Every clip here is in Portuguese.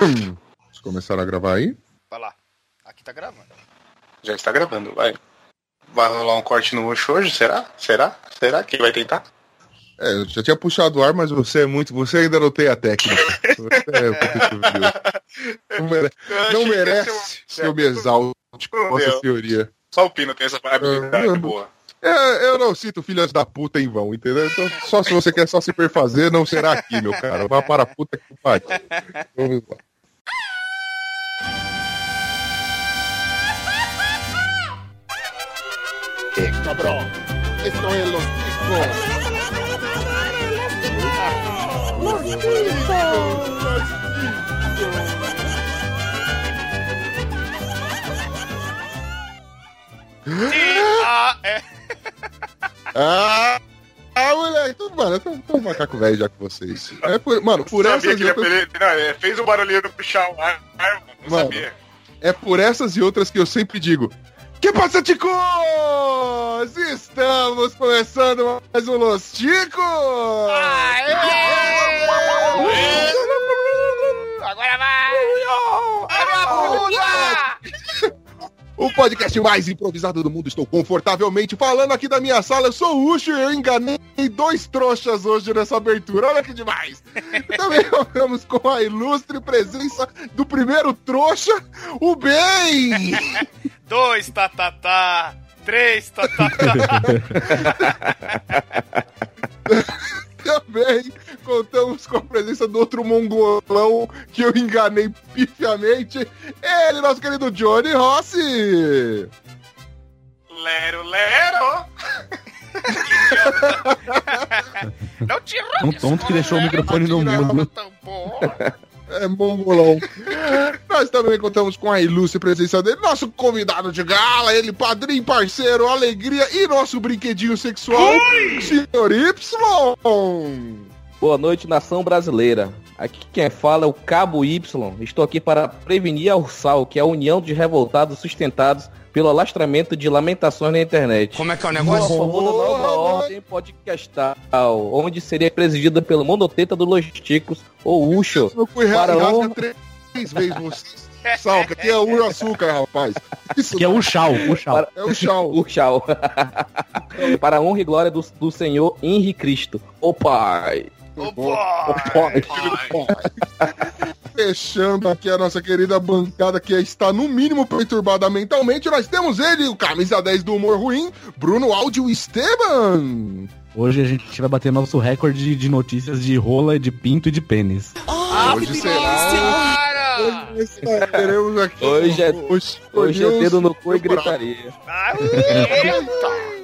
Vamos começar a gravar aí? Vai lá. Aqui tá gravando. Já está gravando, vai. Vai rolar um corte no Oxo hoje? Será? Será? Será que vai tentar? É, eu já tinha puxado o ar, mas você é muito. Você ainda não tem a técnica. Você é. Não, mere- Eu não merece ser que eu me exalte com essa teoria. Só o Pino tem essa habilidade Eu- boa. É, eu não cito filhas da puta em vão, entendeu? Então, só se você quer só se perfazer, não será aqui, meu cara. Vá para a puta que pariu. Vamos lá. cabrón. Esto es los discos. Ah, é. Ah, ah, moleque, tudo, mano, eu tô, tô um macaco velho já com vocês. É por, mano, por sabia essas que ele, outras, ele, não, ele fez o barulhinho do puxar o ar. Não Mano. sabia. é por essas e outras que eu sempre digo. Que passa, ticos? Estamos começando mais um Los Ticos! Agora vai! Agora O podcast mais improvisado do mundo. Estou confortavelmente falando aqui da minha sala. Eu sou o Ucho e eu enganei dois trouxas hoje nessa abertura. Olha que demais. Também vamos com a ilustre presença do primeiro trouxa, o Bem. Dois tatatá. Três tatatá. Também contamos com a presença do outro mongolão que eu enganei pifiamente. Ele, nosso querido Johnny Rossi. Lero, lero! Não te Tão tonto que deixou o microfone no mundo. É mongolão. Nós também contamos com a ilustre presença dele, nosso convidado de gala, ele, padrinho, parceiro, alegria e nosso brinquedinho sexual, Senhor Y. Boa noite, nação brasileira. Aqui quem fala é o Cabo Y. Estou aqui para prevenir a Ursal, que é a união de revoltados sustentados pelo alastramento de lamentações na internet. Como é que é o Por negócio? favor, da nova ordem podcastal, onde seria presidida pelo monoteta do Los Ticos, ou Ucho. Eu fui Para honra- três, vezes você. Salca, aqui é o açúcar, rapaz. Isso Que é o chau, o chau. é o chau. O tchau. para a honra e glória do, do Senhor Henrique Cristo, o Pai. Opa! Fechando aqui a nossa querida bancada que está no mínimo perturbada mentalmente, nós temos ele, o camisa 10 do humor ruim, Bruno Áudio Esteban. Hoje a gente vai bater nosso recorde de notícias de rola, de pinto e de pênis. Hoje será. Para! Hoje estaremos aqui. Hoje é- o Chico Hoje é dedo no cu e gritaria. Ah, Eita!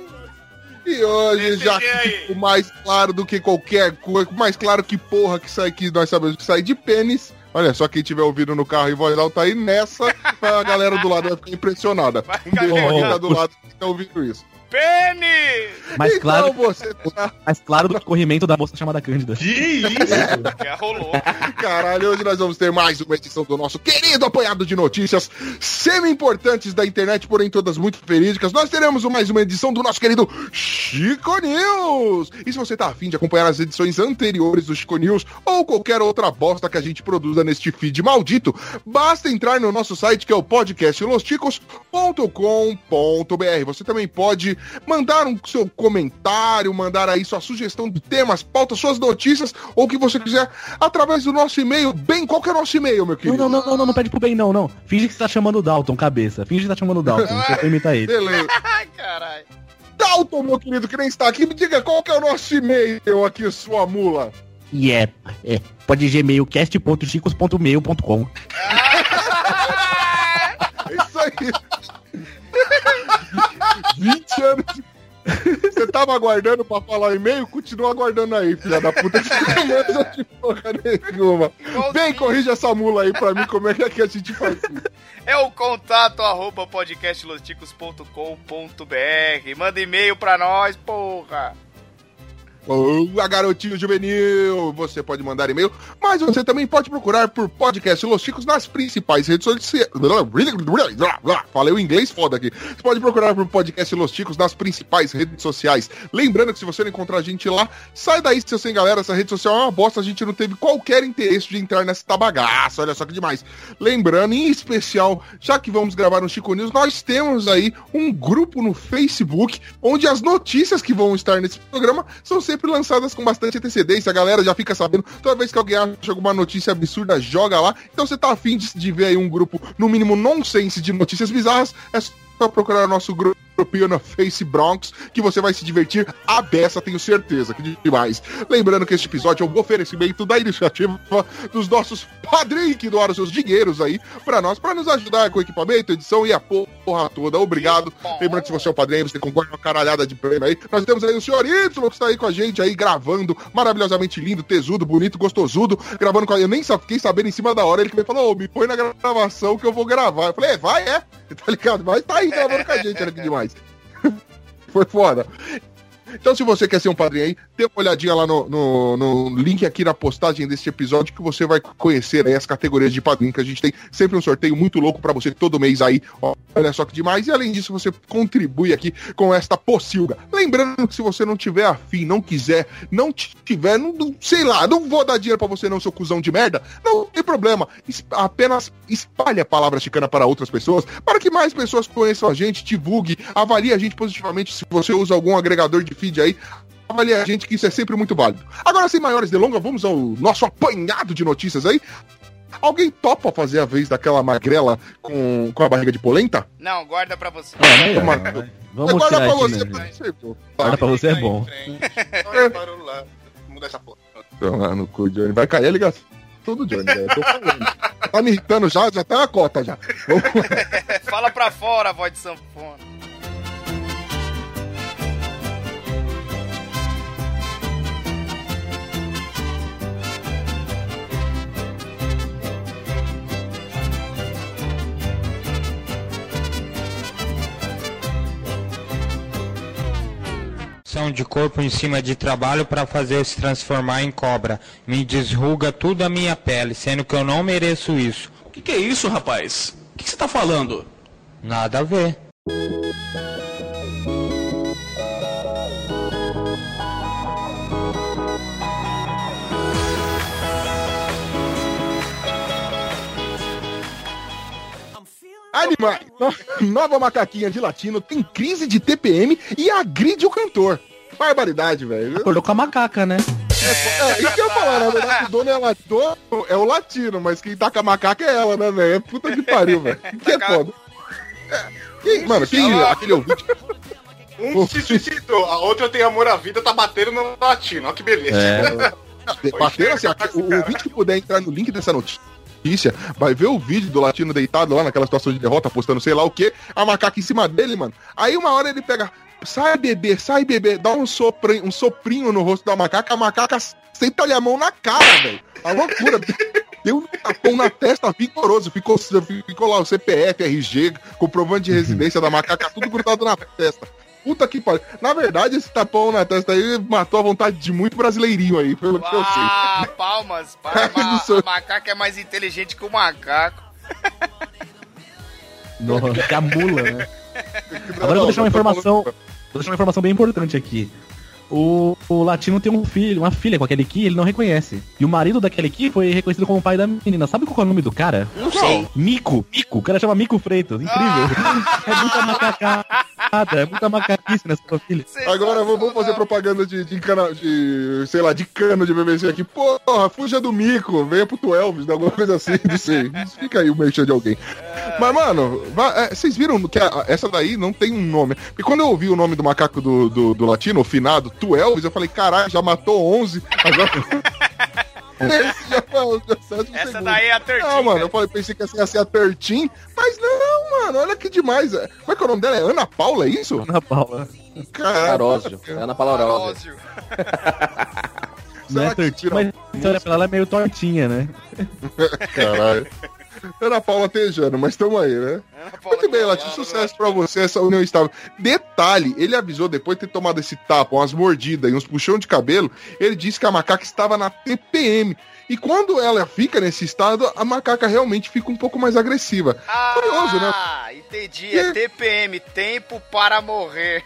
E hoje, Esse já que ficou mais claro do que qualquer coisa, mais claro que porra que sai que nós sabemos que sai de pênis. Olha, só quem tiver ouvido no carro em voz alta aí nessa, a galera do lado vai ficar impressionada. Um beijo quem tá do lado que tá ouvindo isso. Pênis! Mais então claro, você tá... mais claro do que o corrimento da moça chamada Cândida. Já rolou. Caralho, hoje nós vamos ter mais uma edição do nosso querido apanhado de notícias semi-importantes da internet, porém todas muito verídicas. Nós teremos mais uma edição do nosso querido Chico News. E se você tá afim de acompanhar as edições anteriores do Chico News ou qualquer outra bosta que a gente produza neste feed maldito, basta entrar no nosso site que é o podcastlosticos.com.br. Você também pode mandar um seu comentário, mandar aí sua sugestão de temas, pautas, suas notícias ou o que você quiser através do nosso e-mail. Bem, qual que é o nosso e-mail, meu Não, querido? não, não, não, não, não pede pro bem, não, não. Finge que você tá chamando o Dalton, cabeça. Finge que tá chamando o Dalton. Você imitar ele. Beleza. Caralho. Dalton, meu querido, que nem está aqui, me diga qual que é o nosso e-mail aqui, sua mula. E é, é, pode gmail cast.chicos.mail.com. É isso aí. 20 anos de... Você tava aguardando pra falar e-mail? Continua aguardando aí, filha da puta. Que não de porra nenhuma. Bem, corrija essa mula aí pra mim, como é que, é que a gente faz isso. É o contato arroba podcastlosticos.com.br. Manda e-mail pra nós, porra. A Garotinho Juvenil. Você pode mandar e-mail, mas você também pode procurar por podcast Los Chicos nas principais redes sociais. Falei o inglês foda aqui. Você pode procurar por podcast Los Chicos nas principais redes sociais. Lembrando que se você não encontrar a gente lá, sai daí, seu sem galera. Essa rede social é uma bosta. A gente não teve qualquer interesse de entrar nessa bagaça. Olha só que demais. Lembrando, em especial, já que vamos gravar um Chico News, nós temos aí um grupo no Facebook onde as notícias que vão estar nesse programa são sempre lançadas com bastante antecedência. A galera já fica sabendo. Toda vez que alguém acha alguma notícia absurda, joga lá. Então você tá afim de, de ver aí um grupo, no mínimo, nonsense de notícias bizarras, é só procurar o nosso grupo no Face Bronx, que você vai se divertir a beça, tenho certeza, que demais. Lembrando que este episódio é um oferecimento da iniciativa dos nossos padrinhos que doaram seus dinheiros aí pra nós, pra nos ajudar com equipamento, edição e a porra toda. Obrigado. Lembrando que se você é um padrinho, você concorre uma caralhada de prêmio aí. Nós temos aí o senhor Ítalo, que está aí com a gente aí, gravando, maravilhosamente lindo, tesudo, bonito, gostosudo, gravando com a... Eu nem fiquei sabendo em cima da hora, ele que me falou, ô, me põe na gravação que eu vou gravar. Eu falei, é, vai, é, tá ligado? Mas tá aí gravando com a gente, olha que demais. Foi foda. Então, se você quer ser um padrinho aí, dê uma olhadinha lá no, no, no, link aqui na postagem deste episódio que você vai conhecer aí as categorias de padrinho que a gente tem sempre um sorteio muito louco para você todo mês aí. Olha só que demais. E além disso, você contribui aqui com esta pocilga. Lembrando que se você não tiver afim, não quiser, não tiver, não, não sei lá, não vou dar dinheiro para você não, seu cuzão de merda, não tem problema. Apenas espalhe a palavra chicana para outras pessoas, para que mais pessoas conheçam a gente, divulgue, avalie a gente positivamente se você usa algum agregador de feed aí, avalie a gente que isso é sempre muito válido. Agora, sem maiores delongas, vamos ao nosso apanhado de notícias aí. Alguém topa fazer a vez daquela magrela com, com a barriga de polenta? Não, guarda pra você. É, Uma- né? Vamos Guarda pra você, né? pra você, pô. Guarda pra você é bom. Olha. Muda essa porra. Então, lá no cu, Johnny. Vai cair a ligação do Johnny, velho. Tô falando. Tá me irritando já, já tá na cota já. Fala pra fora, voz de sanfona. De corpo em cima de trabalho para fazer se transformar em cobra. Me desruga tudo a minha pele, sendo que eu não mereço isso. O que, que é isso, rapaz? O que, que você tá falando? Nada a ver. Animais. No- Nova macaquinha de latino tem crise de TPM e agride o cantor. Barbaridade, velho. Acordou com a macaca, né? É, isso que eu ia falar, na verdade, o dono é, la- dono é o latino, mas quem tá com a macaca é ela, né, velho? É puta que pariu, velho. Que é foda. É, quem- mano, quem, aquele ouvinte. Um se suicidou, a outra tem amor à vida, tá batendo no latino. Olha que beleza. É. Bateram assim, aqui, o ouvinte que puder entrar no link dessa notícia, vai ver o vídeo do latino deitado lá naquela situação de derrota, postando sei lá o que, a macaca em cima dele, mano. Aí uma hora ele pega, sai bebê, sai bebê, dá um soprinho, um soprinho no rosto da macaca, a macaca senta-lhe a mão na cara, velho. A loucura. Deu um tapão na testa vigoroso. Ficou, ficou lá o CPF, RG, comprovante de residência da macaca, tudo grudado na testa. Puta que pariu. Na verdade, esse tapão na testa aí matou a vontade de muito brasileirinho aí, pelo que eu sei. Ah, palmas. palmas. A macaca é mais inteligente que o macaco. Nossa, que a mula, né? Agora eu vou deixar uma informação. Vou deixar uma informação bem importante aqui. O, o latino tem um filho, uma filha com aquele Ki, ele não reconhece. E o marido daquele Ki foi reconhecido como pai da menina. Sabe qual é o nome do cara? Não sei. Mico. Mico. O cara chama Mico Freitas. Incrível. É muita macacada. É muita macaquice nessa família. Agora vamos vamos fazer propaganda de, de, cana, de, sei lá, de cano de BBC aqui. Porra, fuja do mico, venha pro Tu Elvis, alguma coisa assim, não sei. Fica aí o merchan de alguém. Mas, mano, é, vocês viram que a- essa daí não tem um nome. E quando eu ouvi o nome do macaco do, do, do latino, o finado, Tu Elvis, eu falei, caralho, já matou 11, agora... Esse já, já serve um Essa segundo. daí é a Tertinha. Não, mano, eu falei, pensei que essa ia ser a Tertin, mas não, mano, olha que demais. é. Como é que é o nome dela? É Ana Paula, é isso? Ana Paula. Caralho. Ana Paula Arósio. Arósio. Não é tortinha, mas você olha pra ela, ela é meio tortinha, né? Caralho. Ana Paula Tejano, mas tamo aí, né? Muito bem, Latinho, sucesso pra você, essa união estável. Detalhe, ele avisou, depois de ter tomado esse tapa, umas mordidas e uns puxão de cabelo, ele disse que a macaca estava na TPM. E quando ela fica nesse estado, a macaca realmente fica um pouco mais agressiva. Ah, Curioso, né? entendi. É TPM, tempo para morrer.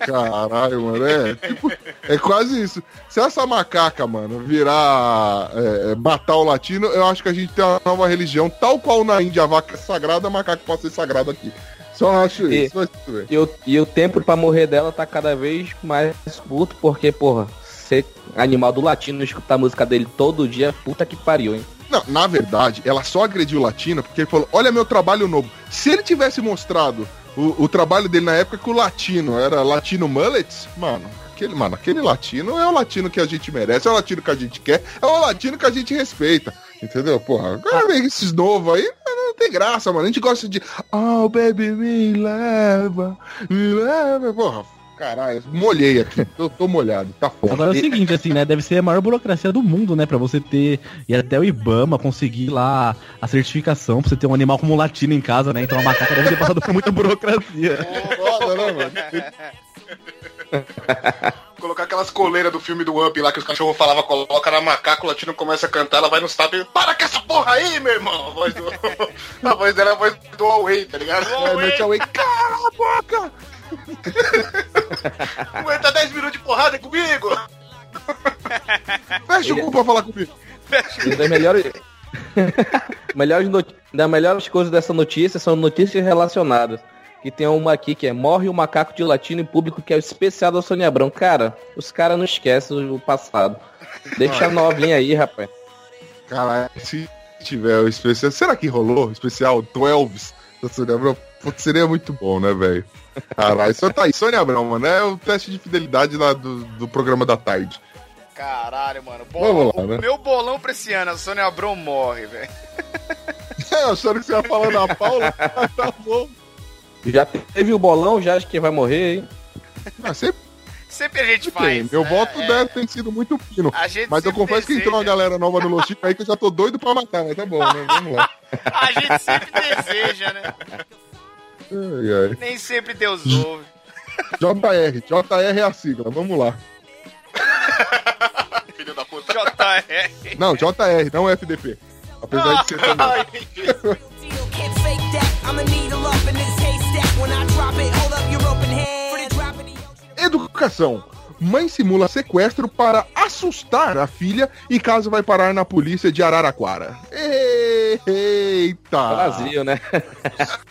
Caralho, mano, é, tipo, é quase isso. Se essa macaca, mano, virar. É, é, matar o latino, eu acho que a gente tem uma nova religião, tal qual na Índia a vaca é sagrada, a macaca pode ser sagrado aqui. Só acho E- isso. E o, e o tempo pra morrer dela tá cada vez mais curto, porque, porra, ser animal do latino e escutar a música dele todo dia, puta que pariu, hein? Não, na verdade, ela só agrediu o latino porque ele falou: Olha meu trabalho novo. Se ele tivesse mostrado o, o trabalho dele na época que o latino era latino mullets, mano. Aquele, mano, aquele latino é o latino que a gente merece, é o latino que a gente quer, é o latino que a gente respeita. Entendeu? Porra, agora vem esses novos aí, não tem graça, mano. A gente gosta de. Oh, baby, me leva, me leva. Porra, caralho, molhei aqui. Eu tô molhado, tá foda. Agora é o seguinte, assim, né? Deve ser a maior burocracia do mundo, né? Pra você ter. Ir até o Ibama, conseguir lá a certificação, pra você ter um animal como latino em casa, né? Então a macaca deve ter passado por muita burocracia. Foda, né, mano? Colocar aquelas coleiras do filme do Up lá que os cachorros falavam, coloca na macaca, o latino começa a cantar, ela vai no tapa e para com essa porra aí, meu irmão! A voz, do... a voz dela é a voz do Huawei, tá ligado? É, mete a Wake, cala a boca! Aguenta 10 minutos de porrada comigo! Fecha o cu pra falar comigo. Uma das melhores. melhores not... das melhores coisas dessa notícia são notícias relacionadas. Que tem uma aqui que é Morre o macaco de latino em público, que é o especial da Sônia Abrão. Cara, os caras não esquecem o passado. Deixa a novinha aí, rapaz. Caralho, se tiver o especial. Será que rolou o especial 12 da Sônia Abrão? Putz, seria muito bom, né, velho? Caralho, isso tá aí. Sônia Abrão, mano, é o teste de fidelidade lá do, do programa da tarde. Caralho, mano. Vamos lá, o né? meu bolão pra esse ano, a Sônia Abrão morre, velho. É, achando que você ia falar da Paula, tá bom. Já teve o bolão, já acho que vai morrer, hein? Mas sempre Sempre a gente tem. faz. Meu né? voto É, deve ter sido muito fino. A gente Mas eu confesso que entrou uma deseja. galera nova no Lochico aí que eu já tô doido pra matar, mas tá bom, né? Vamos lá. A gente sempre deseja, né? Ai, ai. Nem sempre Deus ouve. JR, JR é a sigla, vamos lá. Filho da puta. JR. Não, JR, não FDP. Apesar de ser também. Educação. Mãe simula sequestro para assustar a filha e caso vai parar na polícia de Araraquara. Eita! Brasil, né?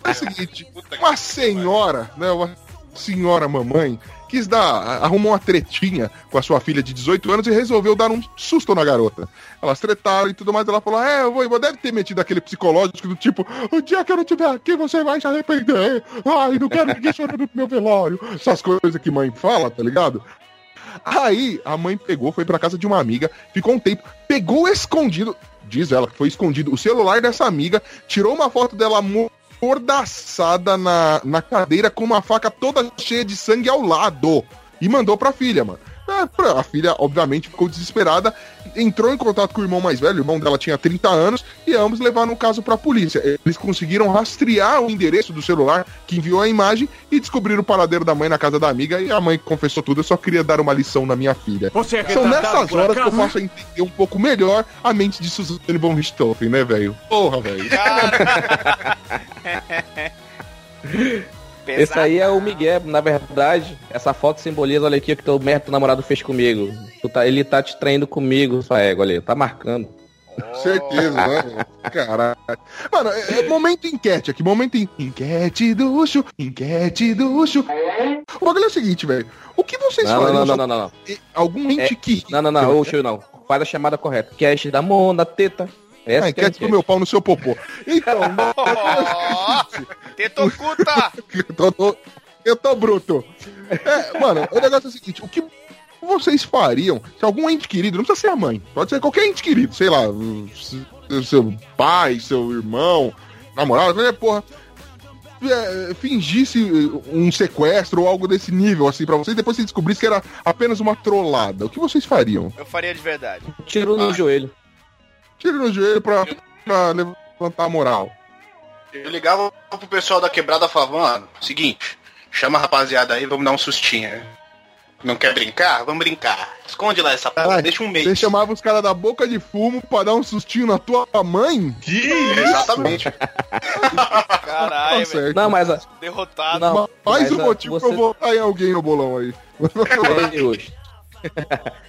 É o seguinte, uma senhora, né, uma senhora mamãe, quis dar, arrumou uma tretinha com a sua filha de 18 anos e resolveu dar um susto na garota. Elas tretaram e tudo mais, ela falou, é, eu vou, deve ter metido aquele psicológico do tipo, o dia que eu não estiver aqui, você vai se arrepender. Ai, não quero ninguém chorando no meu velório. Essas coisas que mãe fala, tá ligado? Aí a mãe pegou, foi pra casa de uma amiga, ficou um tempo, pegou escondido, diz ela que foi escondido, o celular dessa amiga, tirou uma foto dela mordaçada na, na cadeira com uma faca toda cheia de sangue ao lado e mandou pra filha, mano. Pra- A filha, obviamente, ficou desesperada, entrou em contato com o irmão mais velho, o irmão dela tinha 30 anos, e ambos levaram o caso pra polícia. Eles conseguiram rastrear o endereço do celular que enviou a imagem e descobriram o paradeiro da mãe na casa da amiga, e a mãe confessou tudo, eu só queria dar uma lição na minha filha. Você é São nessas horas que eu faço entender um pouco melhor a mente de Suzanne von Richthofen, né, velho? Porra, velho. Esse aí é o Miguel, na verdade. Essa foto simboliza, olha aqui, o que teu merda namorado fez comigo. Tu tá- ele tá te traindo comigo, sua égua ali, tá marcando. Certeza, né? Caralho. Mano, é, é momento enquete aqui, momento em... enquete do Ucho, enquete do Ucho. O bagulho é o seguinte, velho. O que vocês Não, fariam não, não, não, não, não. algum ente É, que... Não, não, não, show não. Faz a chamada correta. Cast da mão, da teta. Essa Ah, que é a enquete do meu pau no seu popô. Então, eu tô, tô- eu tô bruto. É, mano, o negócio é o seguinte, o que vocês fariam se algum ente querido, não precisa ser a mãe, pode ser qualquer ente querido, sei lá, seu pai, seu irmão, namorado, qualquer porra, é, fingisse um sequestro ou algo desse nível, assim, pra vocês, depois você descobrisse que era apenas uma trollada, o que vocês fariam? Eu faria de verdade. Tiro no joelho. Tiro no joelho pra, pra levar plantar moral. Eu ligava pro pessoal da quebrada e falava, mano, seguinte, chama a rapaziada aí, vamos dar um sustinho. né? Não quer brincar? Vamos brincar. Esconde lá essa porra, deixa um mês. Você chamava os caras da boca de fumo pra dar um sustinho na tua mãe? Exatamente. Caralho, Tá velho. certo. Não, mas a- Derrotado. não, Mais mas, um motivo pra você- eu votar em alguém no bolão aí. Hoje.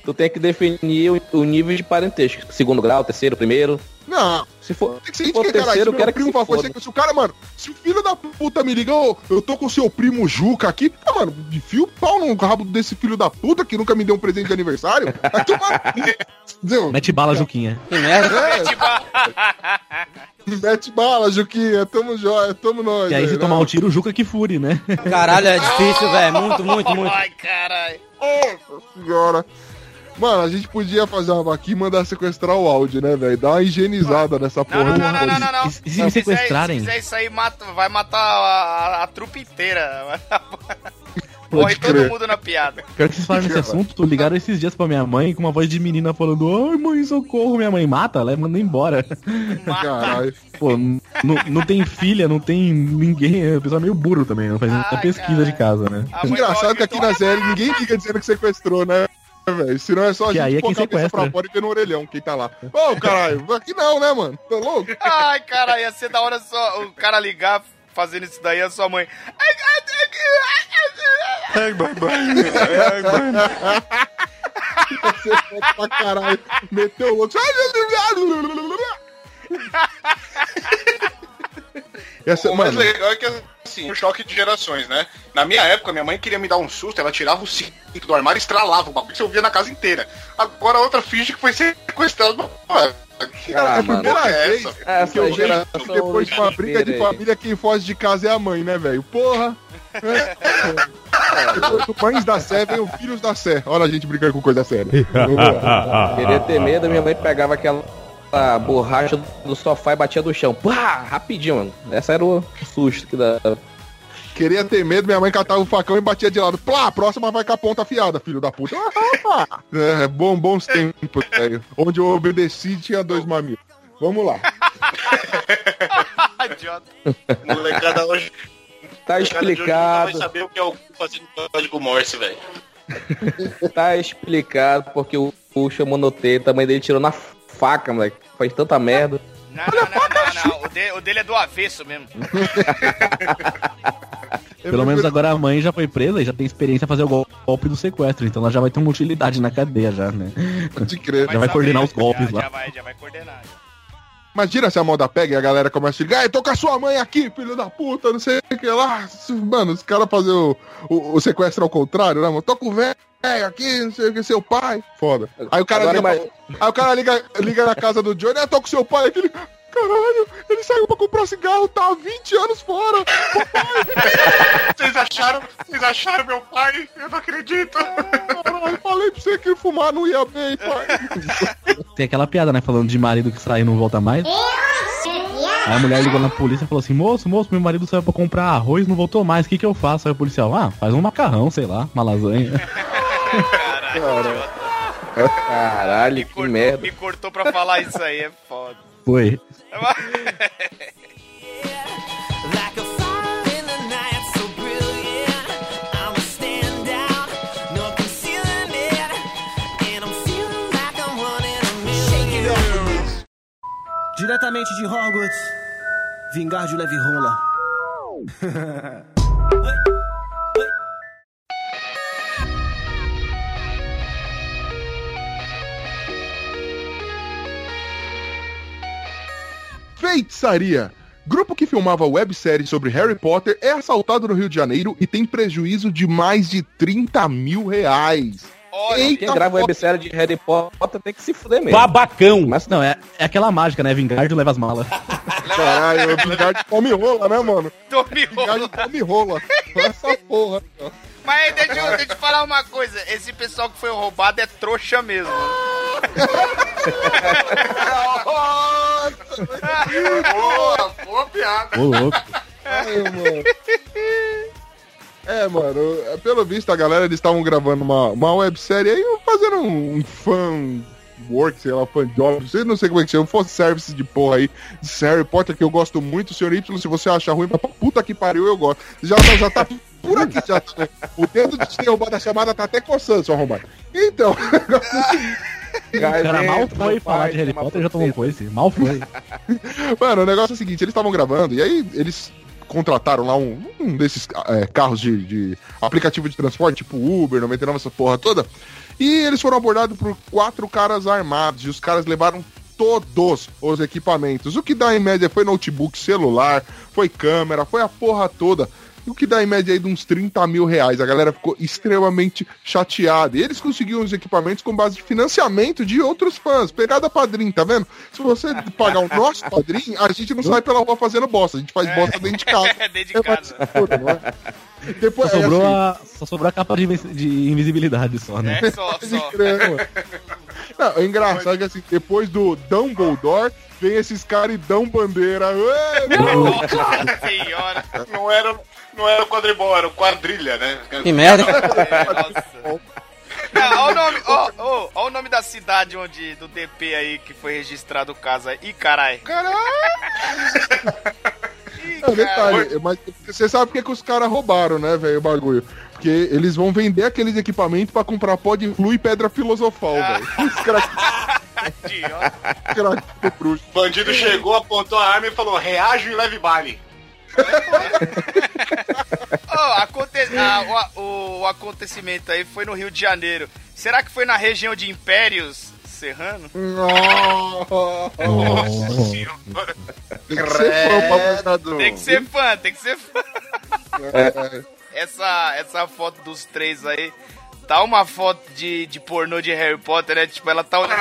Tu tem que definir o, o nível de parentesco. Segundo grau, terceiro, primeiro. Não, Se for, tem que se ser for que, caralho, terceiro, se eu quero meu que primo se foda. se, se o cara, mano, se o filho da puta me liga, eu tô com o seu primo Juca aqui, ah, mano, enfia o pau no rabo desse filho da puta que nunca me deu um presente de aniversário. Vai tomar... Entendeu? Mete bala, Juquinha. Que merda. É, mete bala, Juquinha, tamo jóia, tamo nós. E aí, se né? tomar um tiro, o Juca que fure, né? Caralho, é difícil, velho. Muito, muito, muito. Ai, caralho. Senhora. Mano, a gente podia fazer uma vaquinha e mandar sequestrar o áudio, né, velho? Dar uma higienizada nessa Não, porra. não, não, não, não, não, não. E se- se me sequestrarem? Se fizer isso aí, mata, vai matar a, a, a trupe inteira. Morre todo crer. mundo na piada. Pior que vocês falaram nesse assunto, ligaram esses dias pra minha mãe com uma voz de menina falando Ai, mãe, socorro, minha mãe mata, ela manda embora. Caralho. Pô, não não tem filha, não tem ninguém, é o pessoal é meio burro também, não faz muita pesquisa caralho. de casa, né? A Engraçado do que aqui na série ninguém fica dizendo que sequestrou, né? velho? Senão é só a Que aí gente é pôr a quem cabeça sequestra. pra fora e ver no orelhão quem tá lá. Ô, caralho, aqui não, né, mano? Tá louco? Ai, cara, ia ser da hora só o cara ligar fazendo isso daí, a sua mãe. Você pode pra caralho. Meteu o louco. Essa, O mais mano, legal é que, assim, um choque de gerações, né? Na minha época, minha mãe queria me dar um susto, ela tirava o cinto do armário e estralava o bagulho que você ouvia na casa inteira. Agora a outra finge que foi sequestrada. Mano, que Ah, é a mano. primeira porra é vez essa? que Essa eu vejo geração que depois de uma briga de família, quem foge de casa é a mãe, né, velho? Porra! Depois do Mães da Sé vem o Filhos da Sé. Olha a gente brincando com coisa séria. Queria ter medo, minha mãe pegava aquela a borracha do sofá e batia do chão. Pá, rapidinho, mano. Essa era o susto que dava. Queria ter medo, minha mãe catava o facão e batia de lado. Plá, a próxima vai com a ponta afiada, filho da puta. é, bom, bons tempos, velho. Onde eu obedeci tinha dois mamilos. Vamos lá. Idiota. Molecada hoje. Tá de hoje explicado, Vai saber o que é o fazendo código Morse, velho. tá explicado porque o, no T, a mãe dele tirou na faca, moleque. Faz tanta merda. Não, não, não, não, não. O, de- o dele é do avesso mesmo. Pelo menos agora a mãe já foi presa e já tem experiência fazer o gol- golpe do sequestro, então ela já vai ter uma utilidade na cadeia já, né? Pode crer. Já vai coordenar os golpes já, lá. Já vai, já vai coordenar. Imagina se a moda pega e a galera começa a ligar, eu tô com a sua mãe aqui, filho da puta, não sei o que lá. Mano, os caras fazem o, o, o sequestro ao contrário, né, mano? Tô com o velho aqui, não sei o que, seu pai. Foda. Aí o cara, Agora liga, aí o cara liga, liga na casa do Johnny, eu tô com seu pai aqui. Caralho, ele saiu pra comprar cigarro, tá há 20 anos fora. Vocês acharam, vocês acharam meu pai? Eu não acredito. Caralho, falei pra você que fumar não ia bem, pai. Tem aquela piada, né? Falando de marido que sai e não volta mais. Aí a mulher ligou na polícia e falou assim: Moço, moço, meu marido saiu pra comprar arroz não voltou mais, o que que eu faço? Aí o policial: Ah, faz um macarrão, sei lá, uma lasanha. Caralho, Me que cortou, merda. me cortou pra falar isso aí, é foda. Foi. Diretamente de Hogwarts, vingar de leve rola. Feitiçaria. Grupo que filmava websérie sobre Harry Potter é assaltado no Rio de Janeiro e tem prejuízo de mais de 30 mil reais. Olha, Quem grava websérie de Harry Potter tem que se fuder mesmo. Babacão. Mas Não, é, é aquela mágica, né? Vingardio leva as malas. Caralho, o Vingar de come rola, né, mano? Tome de come rola. Essa porra. Mas deixa eu, deixa eu te falar uma coisa: esse pessoal que foi roubado é trouxa mesmo. Boa, boa piada. Ô, louco. Ai, mano. É, mano, é, pelo visto a galera eles estavam gravando uma, uma websérie aí, fazendo um, um fã work, sei lá, fan job, não sei, não sei como é que chama, for service de porra aí, de Harry Potter, que eu gosto muito, o senhor Y, se você achar ruim, pra puta que pariu, eu gosto. Já, tá- já tá por aqui, já tá? O dedo de ter roubado a chamada tá até coçando, seu arrombado. Então, O cara mal foi falar de Harry Potter já tomou coice. Mal foi. Mano, o negócio é o seguinte, eles estavam gravando e aí eles contrataram lá um, um desses é, carros de, de aplicativo de transporte, tipo Uber, 99, essa porra toda. E eles foram abordados por quatro caras armados e os caras levaram todos os equipamentos. O que dá em média foi notebook, celular, foi câmera, foi a porra toda. O que dá em média aí de uns 30 mil reais. A galera ficou extremamente chateada. E eles conseguiram os equipamentos com base de financiamento de outros fãs. Pegada padrinho, tá vendo? Se você pagar o nosso padrinho, a gente não sai pela rua fazendo bosta. A gente faz bosta dentro de casa. dentro de casa. Não é? Depois, Só é sobrou, assim, a, só sobrou a capa de, de invisibilidade só, né? É só, só. Não, é engraçado que assim, depois do Dumbledore, vem esses caras e dão bandeira. Ué, Nossa senhora. Não era, não era o quadribol, era o quadrilha, né? Que merda. Nossa. Não, olha o nome, ó, ó, ó o nome da cidade onde do DP aí que foi registrado o caso aí. Ih, carai. Caralho! Ih, Não, carai. detalhe, mas você sabe por que, que os caras roubaram, né, velho, o bagulho? Porque eles vão vender aqueles equipamentos pra comprar pó de flu e pedra filosofal, velho. Os caras Idiota. os caras que bruxo. O bandido chegou, apontou a arma e falou: reajo e leve baile. Ó, aconte- ah, o, o acontecimento aí foi no Rio de Janeiro. Será que foi na região de Impérios Serrano? Nossa senhora. Tem que ser fã pra gostar do- Tem que ser fã, tem que ser fã. É, Essa, essa foto dos três aí. Tá uma foto de, de pornô de Harry Potter, né? Tipo, ela tá olhando.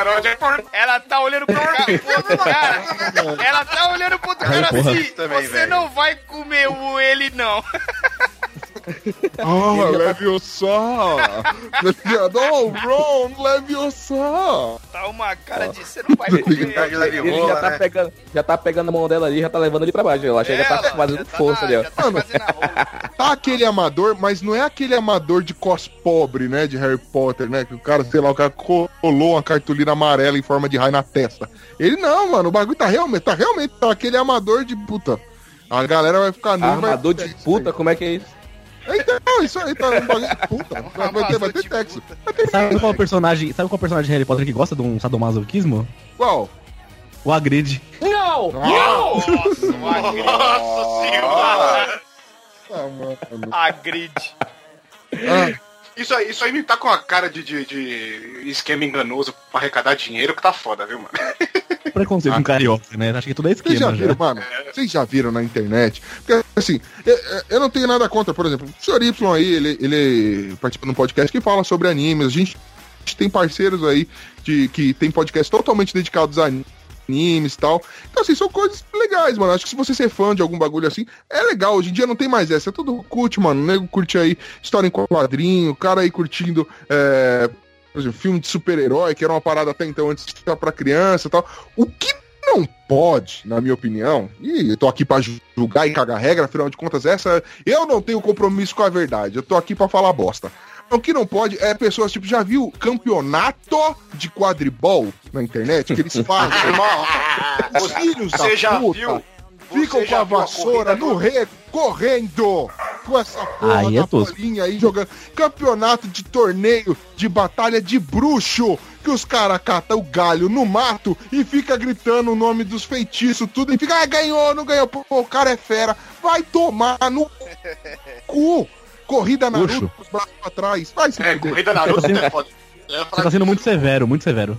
Ela tá olhando pro outro cara. Ela tá olhando pro outro cara assim. Também, Você velho. não vai comer o ele, não. Oh, leve o só! oh, Ron, leve o só! Tá uma cara de você não vai comer. Ele já tá, pegando, já tá pegando a mão dela ali, já tá levando ele pra baixo. Ela chega, tá fazendo já tá força na- ali, ó. já tá rola. Tá aquele amador, mas não é aquele amador de cos pobre, né? De Harry Potter, né? Que o cara, sei lá, o cara colou uma cartolina amarela em forma de raio na testa. Ele não, mano, o bagulho tá realmente, tá realmente, tá aquele amador de puta. A galera vai ficar nu, vai- Armador de puta, como é que é isso? Então, isso aí tá um bagulho de puta. Vai ter, vai ter texto. Vai ter Sabe qual personagem, sabe qual personagem de Harry Potter que gosta de um sadomasoquismo? qual? O Agrid. Nossa, Nossa senhora. Ah, mano. Agride. Ah, Isso aí, isso aí me tá com a cara de, de, de esquema enganoso pra arrecadar dinheiro que tá foda, viu, mano? Preconceito com carioca, né? Acho que tudo é Vocês já esquema viram, já. mano? Vocês já viram na internet? Porque, assim, eu, eu não tenho nada contra, por exemplo, o senhor Y aí, ele, ele participa de um podcast que fala sobre animes. A gente, a gente tem parceiros aí de, que tem podcasts totalmente dedicados a animes e tal. Então, assim, são coisas legais, mano. Acho que se você ser fã de algum bagulho assim, é legal. Hoje em dia não tem mais essa. É tudo curte, mano. O nego curte aí história em quadrinho, o cara aí curtindo. É, por exemplo, filme de super-herói, que era uma parada até então antes de pra criança e tal. O que não pode, na minha opinião, e eu tô aqui pra julgar e cagar regra, afinal de contas, essa. Eu não tenho compromisso com a verdade, eu tô aqui pra falar bosta. O que não pode é pessoas, tipo, já viu campeonato de quadribol na internet? Que eles fazem. Os filhos da Você já puta viu? ficam Você com a vassoura no rego, correndo com essa porra Aí é bolinha aí jogando. Campeonato de torneio de batalha de bruxo, que os caras catam o galho no mato e fica gritando o nome dos feitiços, tudo, e fica, ah, ganhou, não ganhou, pô, o cara é fera. Vai tomar no cu. Corrida Naruto Bruxo. com os braços pra trás. Vai se É, corrida Naruto é foda. Você tá sendo muito severo, muito severo.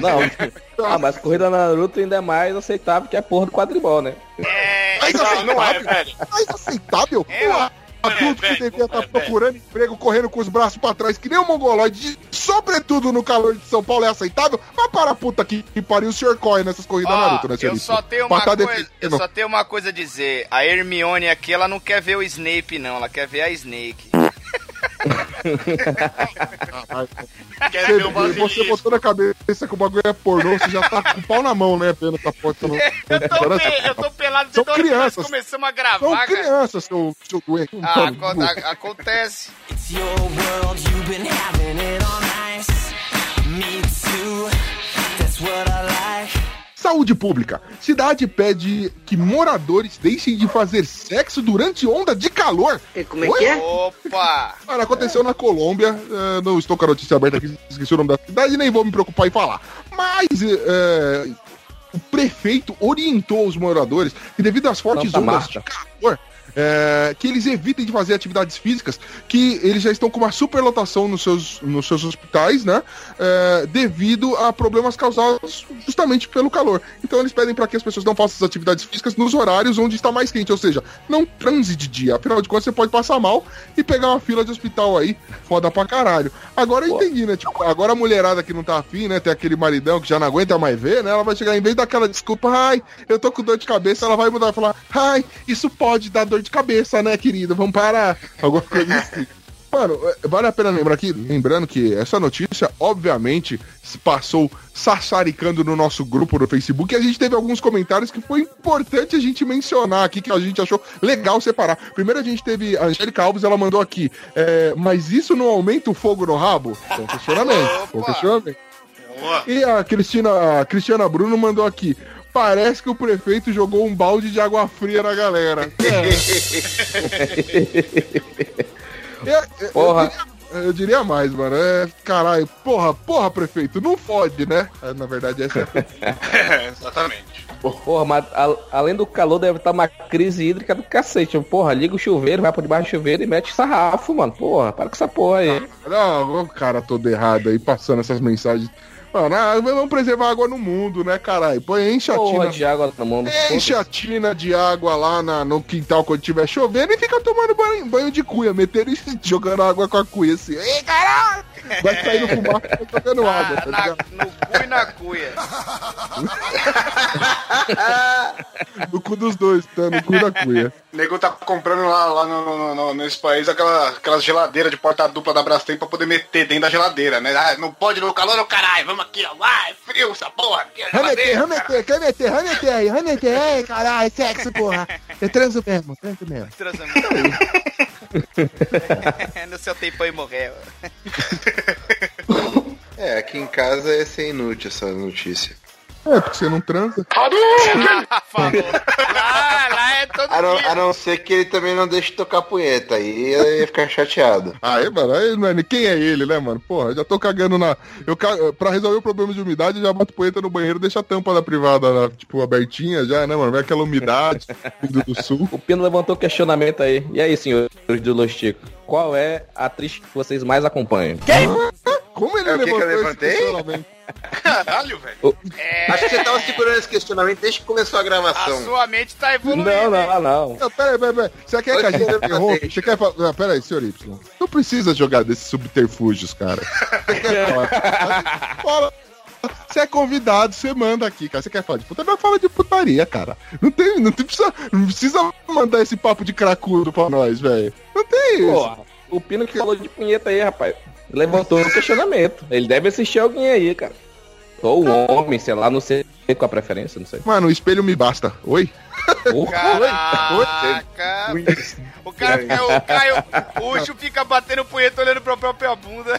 Não. Ah, mas corrida Naruto ainda é mais aceitável que a porra do quadribol, né? É. Mas Não, não é, aceitável? velho. mais aceitável. É, Pô, adulto velho, que devia estar velho. procurando emprego, correndo com os braços pra trás, que nem um mongoloide, sobretudo no calor de São Paulo, é aceitável? Mas para a puta que, pariu, o senhor corre nessas corridas Naruto, né, eu senhor? só tenho uma tá coisa, eu só tenho uma coisa a dizer. A Hermione aqui, ela não quer ver o Snape não, ela quer ver a Snake. Quer Você, ver você botou na cabeça que o bagulho é pornô, você já tá com o pau na mão, né, vendo essa foto. Eu tô, pe- eu tô pelado São hora que nós começamos a São gravar, cara. crianças, seu, seu doente. Ah, Mano, aco- a- acontece. It's your world, you've been having it on ice. Me too. That's what I like. Saúde pública. Cidade pede que moradores deixem de fazer sexo durante onda de calor. Como é que é? Opa! Cara, aconteceu na Colômbia. eh, não estou com a notícia aberta aqui, esqueci o nome da cidade, nem vou me preocupar em falar. Mas eh, o prefeito orientou os moradores que, devido às fortes Santa ondas de Marta. calor, eh, que eles evitem de fazer atividades físicas, que eles já estão com uma superlotação nos seus, nos seus hospitais, né? eh, devido a problemas causados justamente pelo calor. Então eles pedem para que as pessoas não façam essas atividades físicas nos horários onde está mais quente, ou seja, não transe de dia. Afinal de contas, você pode passar mal e pegar uma fila de hospital aí, foda pra caralho. Agora eu entendi, né? Tipo, agora a mulherada que não tá afim, né? Tem aquele maridão que já não aguenta mais ver, né? Ela vai chegar, em vez daquela desculpa, ai, eu tô com dor de cabeça, ela vai mudar e falar, ai, isso pode dar dor de cabeça, né, querido? Vamos parar. Alguma coisa assim. Mano, é, vale a pena lembrar aqui, lembrando que essa notícia, obviamente, se passou sassaricando no nosso grupo no Facebook e a gente teve alguns comentários que foi importante a gente mencionar aqui, que a gente achou legal separar. Primeiro a gente teve a Angélica Alves, ela mandou aqui, é, mas isso não aumenta o fogo no rabo? Foi questionamento. Foi questionamento. E a Cristina, a Cristiana Bruno mandou aqui. Parece que o prefeito jogou um balde de água fria na galera. É. Eu- Porra. Eu diria, eu diria mais, mano. É, caralho, porra, porra, prefeito, não fode, né? É, Na verdade, essa é. Exatamente. Porra, mas a- além do calor deve estar uma crise hídrica do cacete. Porra, liga o chuveiro, vai por debaixo do chuveiro e mete sarrafo, mano. Porra, para com essa porra aí. Não, o cara todo errado aí, passando essas mensagens. Mano, ah, vamos preservar a água no mundo, né, caralho? Põe, enche a Porra tina. de água no mundo. Enche a tina de água lá na- no quintal quando tiver chovendo e fica tomando banho, banho de cuia, metendo e jogando água com a cuia assim. Ei, caralho! Vai sair no fumaça e vai jogando água, tá Na, no cu e na cuia. No cu dos dois, tá? No cu da cuia. O nego tá comprando lá, lá no, no- no- nesse país aquela, aquelas geladeiras de porta dupla da Brastemp pra poder meter dentro da geladeira, né? Ah, não pode no calor, ô caralho, vamos aqui, ó, vai, frio essa porra aqui, a Vai meter, geladeira. vai meter, quer meter, vai meter aí, ei, caralho, sexo, porra. Eu transo mesmo, transo mesmo. Transando. no seu tempo aí morreu. É, aqui em casa ia ser inútil essa notícia. É, porque você não transa. Falou. Lá, lá é todo A não, dia. a não ser que ele também não deixe tocar punheta, aí eu ia ficar chateado. Aí, mano, aí, mano, quem é ele, né, mano? Porra, já tô cagando na. Eu, ca- pra resolver o problema de umidade, eu já boto poeta no banheiro, deixa a tampa da privada, lá, tipo, abertinha já, né, mano? Vem aquela umidade vindo do sul. O Pino levantou o questionamento aí. E aí, senhores do Los Tico? Qual é a atriz que vocês mais acompanham? Como ele É o que eu levantou esse levantei? Caralho, velho. É, Acho que você tava segurando esse questionamento desde que começou a a gravação. sua mente tá evoluindo. Não, não, não. Não, peraí, peraí, peraí. Você quer que a gente interrompa? Você quer falar. Não, peraí, senhor Y. Não precisa jogar desses subterfúgios, cara. Você quer falar? Fala. Você é convidado, você manda aqui, cara. Você quer falar de putaria? Fala de putaria, cara. Não tem, não tem precisa, não precisa mandar esse papo de cracudo pra nós, velho. Não tem isso. Porra, o Pino que falou de punheta aí, rapaz. Levantou o questionamento. Ele deve assistir alguém aí, cara. Ou um homem, sei lá, não sei qual a preferência, não sei. Mano, o espelho me basta. Oi? Caraca. O cara fica, o Caio, o Ucho fica batendo punheta olhando pra própria bunda.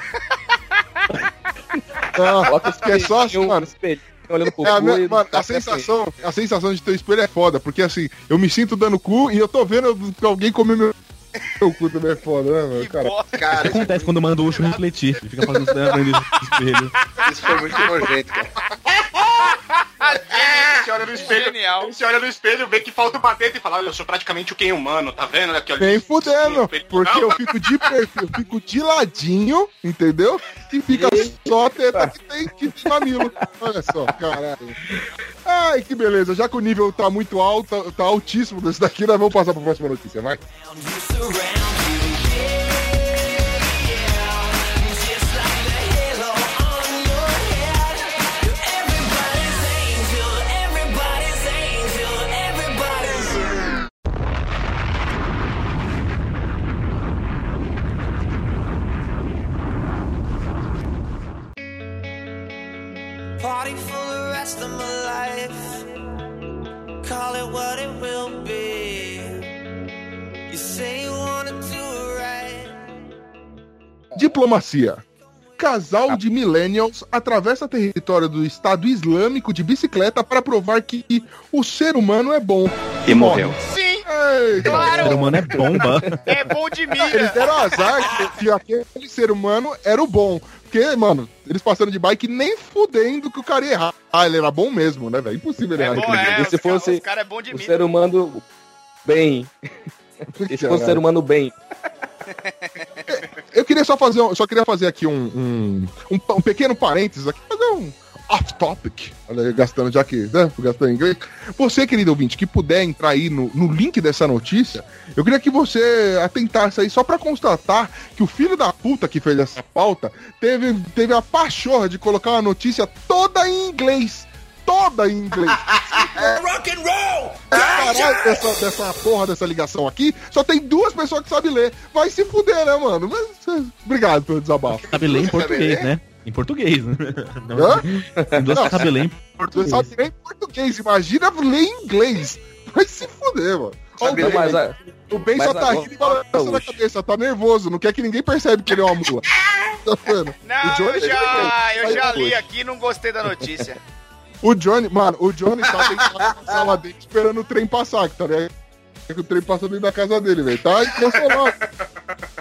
Não, que é só assim, um mano. espelho, olhando pro É, a, minha- mano, tá a sensação, a sensação de ter espelho é foda, porque assim, eu me sinto dando cu e eu tô vendo que alguém comer meu, meu cu também é foda, né, mano? Cara. O Cara, acontece quando manda o Ucho refletir? Ele fica fazendo isso na frente do espelho. isso foi muito nojento, cara. Ele se olha no espelho, Genial. ele se olha no espelho, vê que falta uma teta e fala, olha, eu sou praticamente o quem humano, tá vendo? Aqui, olha. nem fudendo, porque eu fico de perfil, eu fico de ladinho, entendeu? E fica só a teta que tem, que tem mamilo. Olha só, caralho. Ai, que beleza. Já que o nível tá muito alto, tá altíssimo desse daqui, nós vamos passar pra próxima notícia, vai. What it will be. You say you wanna do right. Diplomacia. casal de millennials atravessa território do Estado Islâmico de bicicleta para provar que o ser humano é bom. E morreu. Sim, Ei, O ser humano é bomba. é bom de Eles mira. deram azar que, que aquele ser humano era o bom. Porque, mano, eles passando de bike nem fudendo que o cara ia errar. Ah, ele era bom mesmo, né, velho? Impossível ele É errar bom, é. E se fosse os cara é bom de O mira. ser humano bem. E se fosse ser humano bem. Eu queria só fazer, um- só queria fazer aqui um, um, um, um pequeno parênteses aqui, fazer um off topic, olha aí, gastando já que, né, gastando em inglês. Você, querido ouvinte, que puder entrar aí no, no link dessa notícia, eu queria que você atentasse aí só pra constatar que o filho da puta que fez essa pauta teve, teve a pachorra de colocar uma notícia toda em inglês. Toda em inglês. Rock and roll! Caralho, dessa, dessa porra dessa ligação aqui, só tem duas pessoas que sabem ler. Vai se fuder, né, mano? Mas, obrigado pelo desabafo. Sabe ler em português, né? Em português. né? Não, Hã? Sabem ler em Você português. sabe nem português, imagina ler em inglês. Vai se fuder, mano. Ó, o mas a- o Ben mas só tá rindo e balançando na cabeça, tá nervoso, não quer que ninguém percebe que ele é uma mula. Tá vendo? Não, o Johnny eu já, eu já li aqui e não gostei da notícia. O Johnny, mano, o Johnny tá na sala dele esperando o trem passar, que tá ligado? Que o trem passa dentro da casa dele, velho. Tá impressionado.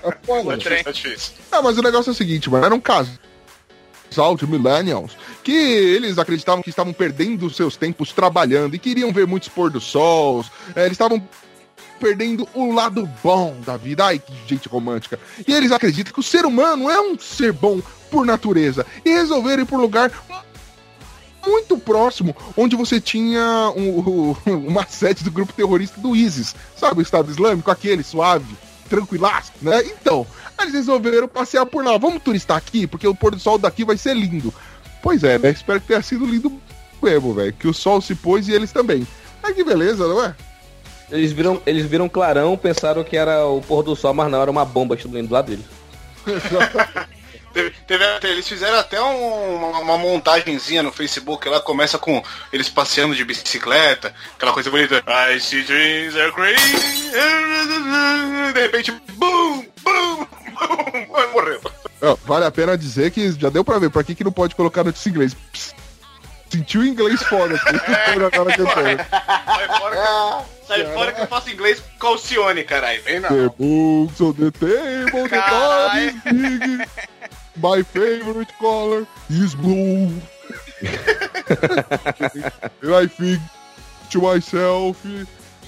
É foda. É difícil, é difícil. Ah, mas o negócio é o seguinte, mano, era um caso de millennials que eles acreditavam que estavam perdendo seus tempos trabalhando e queriam ver muitos pôr do sol. é, eles estavam perdendo o lado bom da vida. Ai, que gente romântica. E eles acreditam que o ser humano é um ser bom por natureza e resolveram ir por lugar muito próximo, onde você tinha um- um- uma sede do grupo terrorista do ISIS, sabe, o Estado Islâmico, aquele suave, tranquilaço, né? Então, eles resolveram passear por lá. Vamos turistar aqui, porque o pôr do sol daqui vai ser lindo. Pois é, né? Espero que tenha sido lindo mesmo, velho. Que o sol se pôs e eles também. Ai, que beleza, não é? Eles viram, eles viram clarão, pensaram que era o pôr do sol, mas não, era uma bomba explodindo do lado deles. Teve- teve eles fizeram até um- uma, uma montagenzinha no Facebook. Ela começa com eles passeando de bicicleta, aquela coisa bonita. I see dreams are crazy. De repente, boom, boom, morreu. Ó, vale a pena dizer que já deu pra ver. Pra que, que não pode colocar notícia em inglês? Psst. Sentiu inglês foda. eu tô. Sai fora que, sai fora que eu faço inglês com Alcione, caralho. Vem não. The books on the table, the door is big. My favorite color is blue. And I think to myself,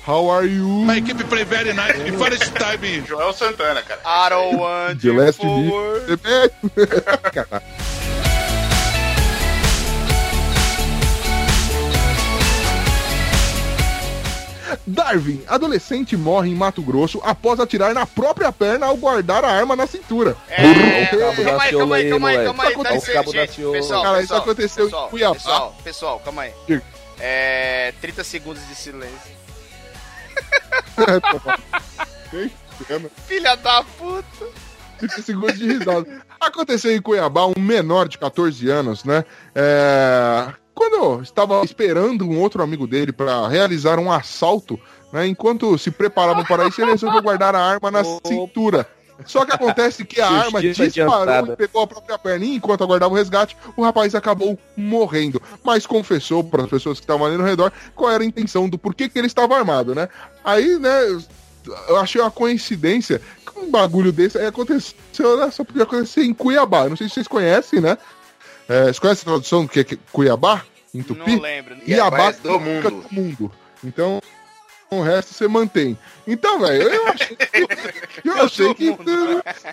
how are you? My equipe play very nice. Before this time, Joel Santana, cara. I don't want The last forward. Caralho. Darwin, adolescente morre em Mato Grosso após atirar na própria perna ao guardar a arma na cintura. É, Cabo da calma aí, calma aí, aí, calma aí, calma aí, dá o licença, cabo da gente. Pessoal, Cara, isso pessoal, aconteceu em pessoal, Cuiabá. Pessoal, pessoal, calma aí. É, 30 segundos de silêncio. Filha da puta. 30 segundos de risada. Aconteceu em Cuiabá, um menor de 14 anos, né? É, Quando estava esperando um outro amigo dele para realizar um assalto, né? Enquanto se preparavam para isso, ele resolveu guardar a arma na cintura. Só que acontece que a arma disparou adiantada. e pegou a própria perna. E enquanto aguardava o resgate, o rapaz acabou morrendo. Mas confessou para as pessoas que estavam ali no redor qual era a intenção do porquê que ele estava armado, né? Aí, né, eu achei uma coincidência que um bagulho desse aí aconteceu, né? Só podia acontecer em Cuiabá. Não sei se vocês conhecem, né? É, vocês conhecem a tradução do que é Cuiabá? Em Tupi? Não lembro. Iabá é do mundo. do mundo. Então, o resto você mantém. Então, velho, eu achei que, eu achei que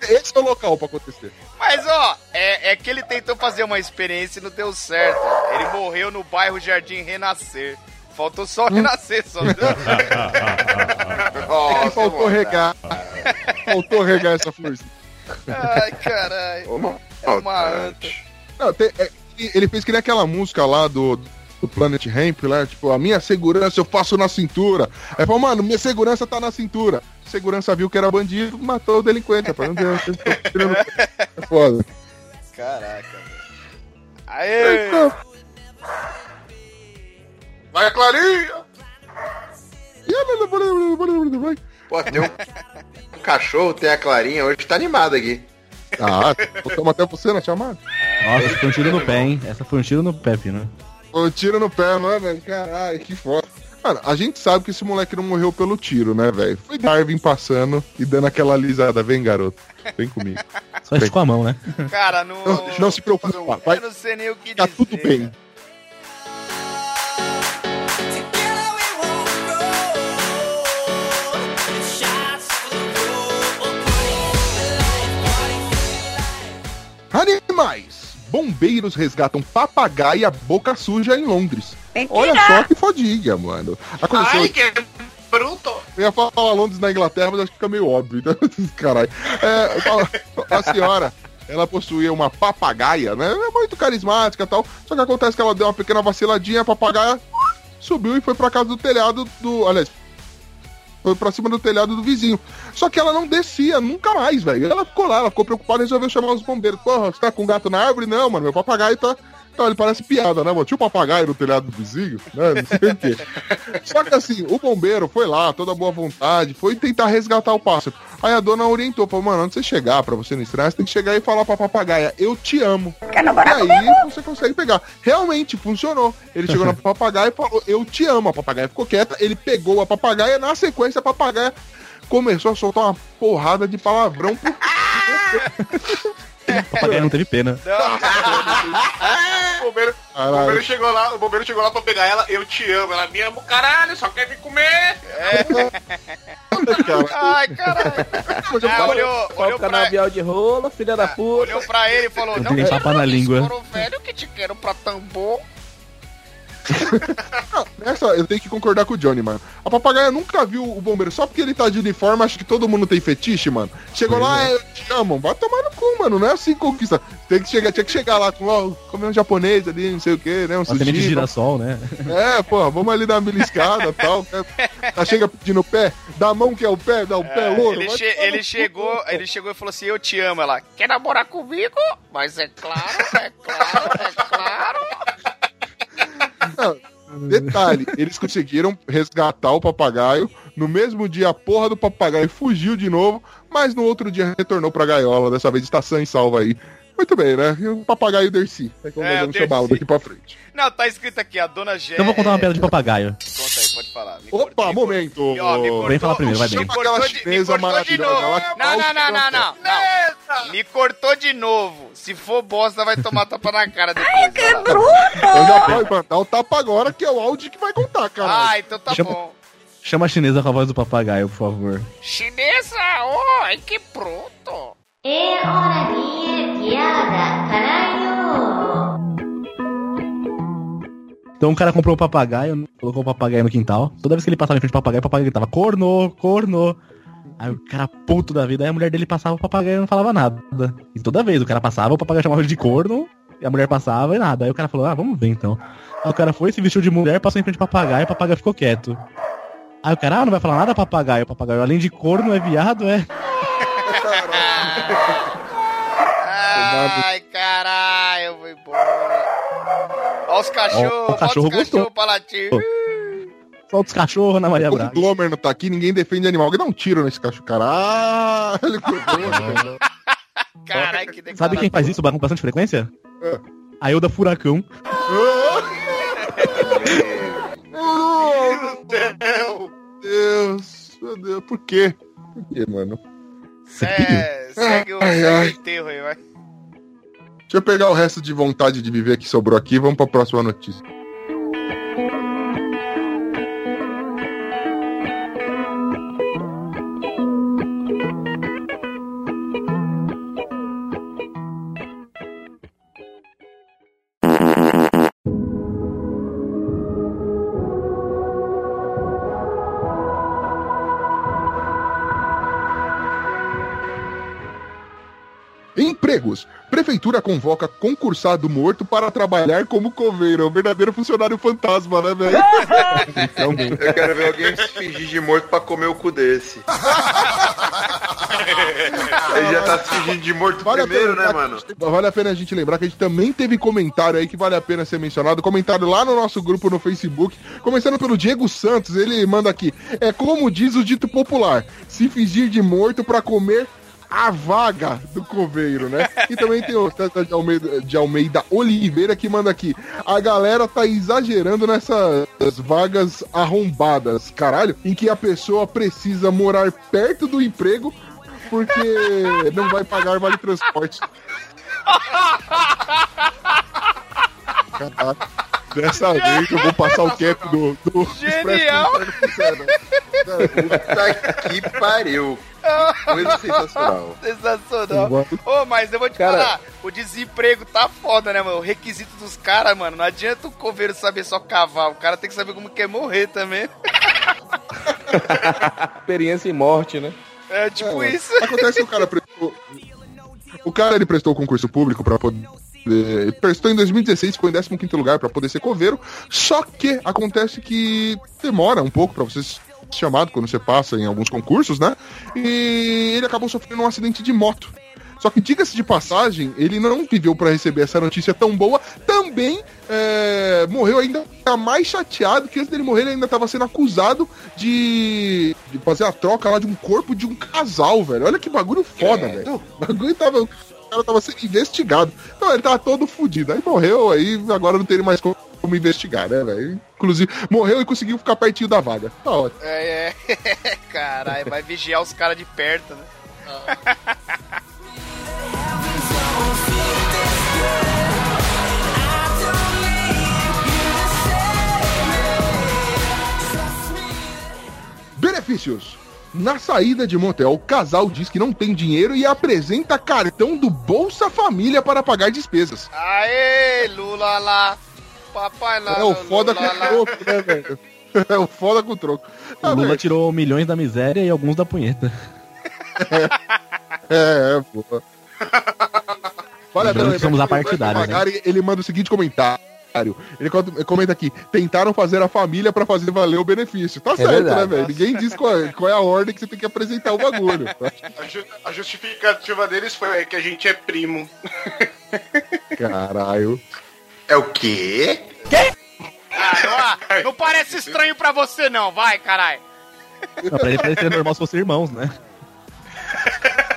esse é o local pra acontecer. Mas ó, é, é que ele tentou fazer uma experiência e não deu certo. Ele morreu no bairro Jardim Renascer. Faltou só renascer, só. É que faltou regar. faltou regar essa força. Ai, caralho. É uma anta. Não, tem- é, ele- fez que nem aquela música lá do, do Planet Ramp, lá, tipo, a minha segurança eu faço na cintura. Aí falou, mano, minha segurança tá na cintura. Segurança viu que era bandido, matou o delinquente, rapaz. Não deu, vocês estão tirando- É foda. Caraca, velho. Aê! Vai, Clarinha! Pô, tem um, um cachorro, tem a Clarinha, hoje tá animado aqui. Ah, botamos até você na chamada. Nossa, foi um tiro no pé, hein? Essa foi um tiro no pé, Pino. Foi um tiro no pé, não é, velho? Caralho, que foda. Mano, a gente sabe que esse moleque não morreu pelo tiro, né, velho? Foi Darwin passando e dando aquela alisada. Vem, garoto. Vem comigo. Só esticou a mão, né? Cara, não. Não, não se preocupe, vai Eu não sei nem o que ficar dizer. tudo bem. Animais. Bombeiros resgatam papagaia boca suja em Londres. Olha só que fodinha, mano. Aconteceu... Ai, que bruto! Eu ia falar Londres na Inglaterra, mas acho que fica meio óbvio. Então, caralho. É, falo- a senhora, ela possuía uma papagaia, né? É muito carismática e tal. Só que acontece que ela deu uma pequena vaciladinha, a papagaia subiu e foi pra casa do telhado do. Aliás, foi pra cima do telhado do vizinho. Só que ela não descia nunca mais, velho. Ela ficou lá, ela ficou preocupada e resolveu chamar os bombeiros. Porra, você tá com um gato na árvore? Não, mano, meu papagaio tá. Então, ele parece piada, né, mano? Tinha um papagaio no telhado do vizinho, né? Não sei o quê. Só que assim, o bombeiro foi lá, toda boa vontade, foi tentar resgatar o pássaro. Aí a dona orientou, falou, mano, antes de você chegar, pra você não estranhar, você tem que chegar e falar pra papagaia, eu te amo. e aí você consegue pegar. Realmente, funcionou. Ele chegou na papagaia e falou, eu te amo. A papagaia ficou quieta, ele pegou a papagaia, na sequência a papagaia começou a soltar uma porrada de palavrão por O papagaio não teve pena. O bombeiro, o bombeiro chegou lá, o bombeiro chegou lá pra pegar ela, eu te amo, ela me ama, caralho, só quer me comer. Ai, caralho. Ah, olhou, olhou o pra, canavial de rola, filha da puta. olhou pra ele e falou: Não, papo na língua. Velho que te quero pra tambor. Nessa, eu tenho que concordar com o Johnny, mano. A papagaia nunca viu o bombeiro só porque ele tá de uniforme, acha que todo mundo tem fetiche, mano. Chegou lá, é, eu te amo. Vai tomar no cu, mano. Não é assim que conquista. Tem que chegar, tinha que chegar lá com, ó, comer um japonês ali, não sei o que, né? Um semente de sushi. girassol, né? É, pô, vamos ali dar uma beliscada e tal. Tá, chega pedindo o pé, dá a mão que é o pé, dá o pé, louro. Ele, che- ele chegou, pô. ele chegou e falou assim: Eu te amo. Ela quer namorar comigo? Mas é claro, é claro, é claro. Não, Detalhe, eles conseguiram resgatar o papagaio. No mesmo dia, a porra do papagaio fugiu de novo, mas no outro dia retornou pra gaiola. Dessa vez está sã e salva aí. Muito bem, né? E o papagaio Dercy. É como É, nós o vamos chamá-lo daqui pra frente. Não, tá escrito aqui, a dona Gé. Então eu vou contar uma piada de papagaio. Pode falar. Me Opa, cortou- momento! E, ó, me cortou- Vem falar primeiro, vai me bem. cortou Aquela de- me cortou de novo. Não, não, não, não, não. Me cortou de novo. Se for bosta, vai tomar tapa na cara depois. que Então já pode mandar o tapa agora, que é o áudio que vai contar, cara. Ah, então tá Chama- bom. Chama a chinesa com a voz do papagaio, por favor. Chinesa, oi, que pronto. É hora de piada, caralho! Então um cara comprou um papagaio, colocou o papagaio no quintal. Toda vez que ele passava em frente ao papagaio, o papagaio gritava, corno, corno. Aí o cara puto da vida, aí a mulher dele passava, o papagaio não falava nada. E toda vez o cara passava, o papagaio chamava ele de corno, e a mulher passava e nada. Aí o cara falou, ah, vamos ver então. Aí o cara foi, se vestiu de mulher, passou em frente ao papagaio, o papagaio ficou quieto. Aí o cara, ah, não vai falar nada papagaio, o papagaio, além de corno, é viado, é. Ai, Olha os cachorros, o cachorro os cachorros pra latir. Solta os cachorros na Maria Braga. o Glomer não tá aqui, ninguém defende animal. Alguém dá um tiro nesse cachorro. Caralho, que horror. Caralho, que. Sabe quem faz isso com bastante frequência? É. A Ilda Furacão. Meu Deus, meu Deus, por quê? Por quê, mano? É, segue o, Ai, segue ai. o enterro aí, vai. Deixa eu pegar o resto de vontade de viver que sobrou aqui. Vamos pra próxima notícia. Empregos. Prefeitura convoca concursado morto para trabalhar como coveiro. É um verdadeiro funcionário fantasma, né, velho? então, Eu quero ver alguém se fingir de morto pra comer o cu desse. Ele já tá se fingindo de morto Vale a primeiro, pena né, mano? que- Vale a pena a gente lembrar que a gente também teve comentário aí que vale a pena ser mencionado. Comentário lá no nosso grupo no Facebook. Começando pelo Diego Santos, ele manda aqui. É como diz o dito popular: se fingir de morto pra comer a vaga do coveiro, né? E também tem o César de Almeida, de Almeida Oliveira que manda aqui. A galera tá exagerando nessas vagas arrombadas, caralho, em que a pessoa precisa morar perto do emprego porque não vai pagar vale transporte. Caralho. Dessa vez eu vou passar o cap do, do Genial! Puta que pariu. Coisa sensacional. Sensacional. Ô, mas eu vou te Cara- falar, o desemprego tá foda, né, mano? O requisito dos caras, mano, não adianta o coveiro saber só cavar, o cara tem que saber como quer morrer também. Experiência em morte, né? É tipo É, isso. Acontece que o cara prestou. O cara ele prestou o concurso público pra poder. ele Prestou em 2016, ficou em 15 lugar pra poder ser coveiro. Só que acontece que demora um pouco pra você chamado quando você passa em alguns concursos, né? E ele acabou sofrendo um acidente de moto. Só que, diga-se de passagem, ele não viveu pra receber essa notícia tão boa. Também é, morreu ainda tá mais chateado que antes dele morrer ele ainda tava sendo acusado de, de fazer a troca lá de um corpo de um casal, velho. Olha que bagulho foda, velho. O bagulho tava. O cara tava sendo investigado. Então ele tava todo fudido. Aí morreu, aí agora não tem mais como como investigar, né, velho? Inclusive, morreu e conseguiu ficar pertinho da vaga. Tá ótimo. É, é. Caralho, vai vigiar os caras de perto, né? Benefícios. Na saída de motel, o casal diz que não tem dinheiro e apresenta cartão do Bolsa Família para pagar despesas. Aê, Lula lá. Papai lá. É o foda com Lula o lá. troco, né, velho? É o foda com o troco. O Lula tirou milhões da miséria e alguns da punheta. É, é, pô. Vale a Lembrando pena que somos apartidários, o Magari, Ele manda o seguinte comentário. Ele co- comenta aqui: tentaram fazer a família pra fazer valer o benefício. Tá certo, verdade. né, velho? Ninguém diz qual é, qual é a ordem que você tem que apresentar o bagulho. A, ju- a justificativa deles foi que a gente é primo. Caralho. É o quê? Ah, não, não parece estranho pra você, não. Vai, caralho. Não, pra ele parecer normal se fossem irmãos, né?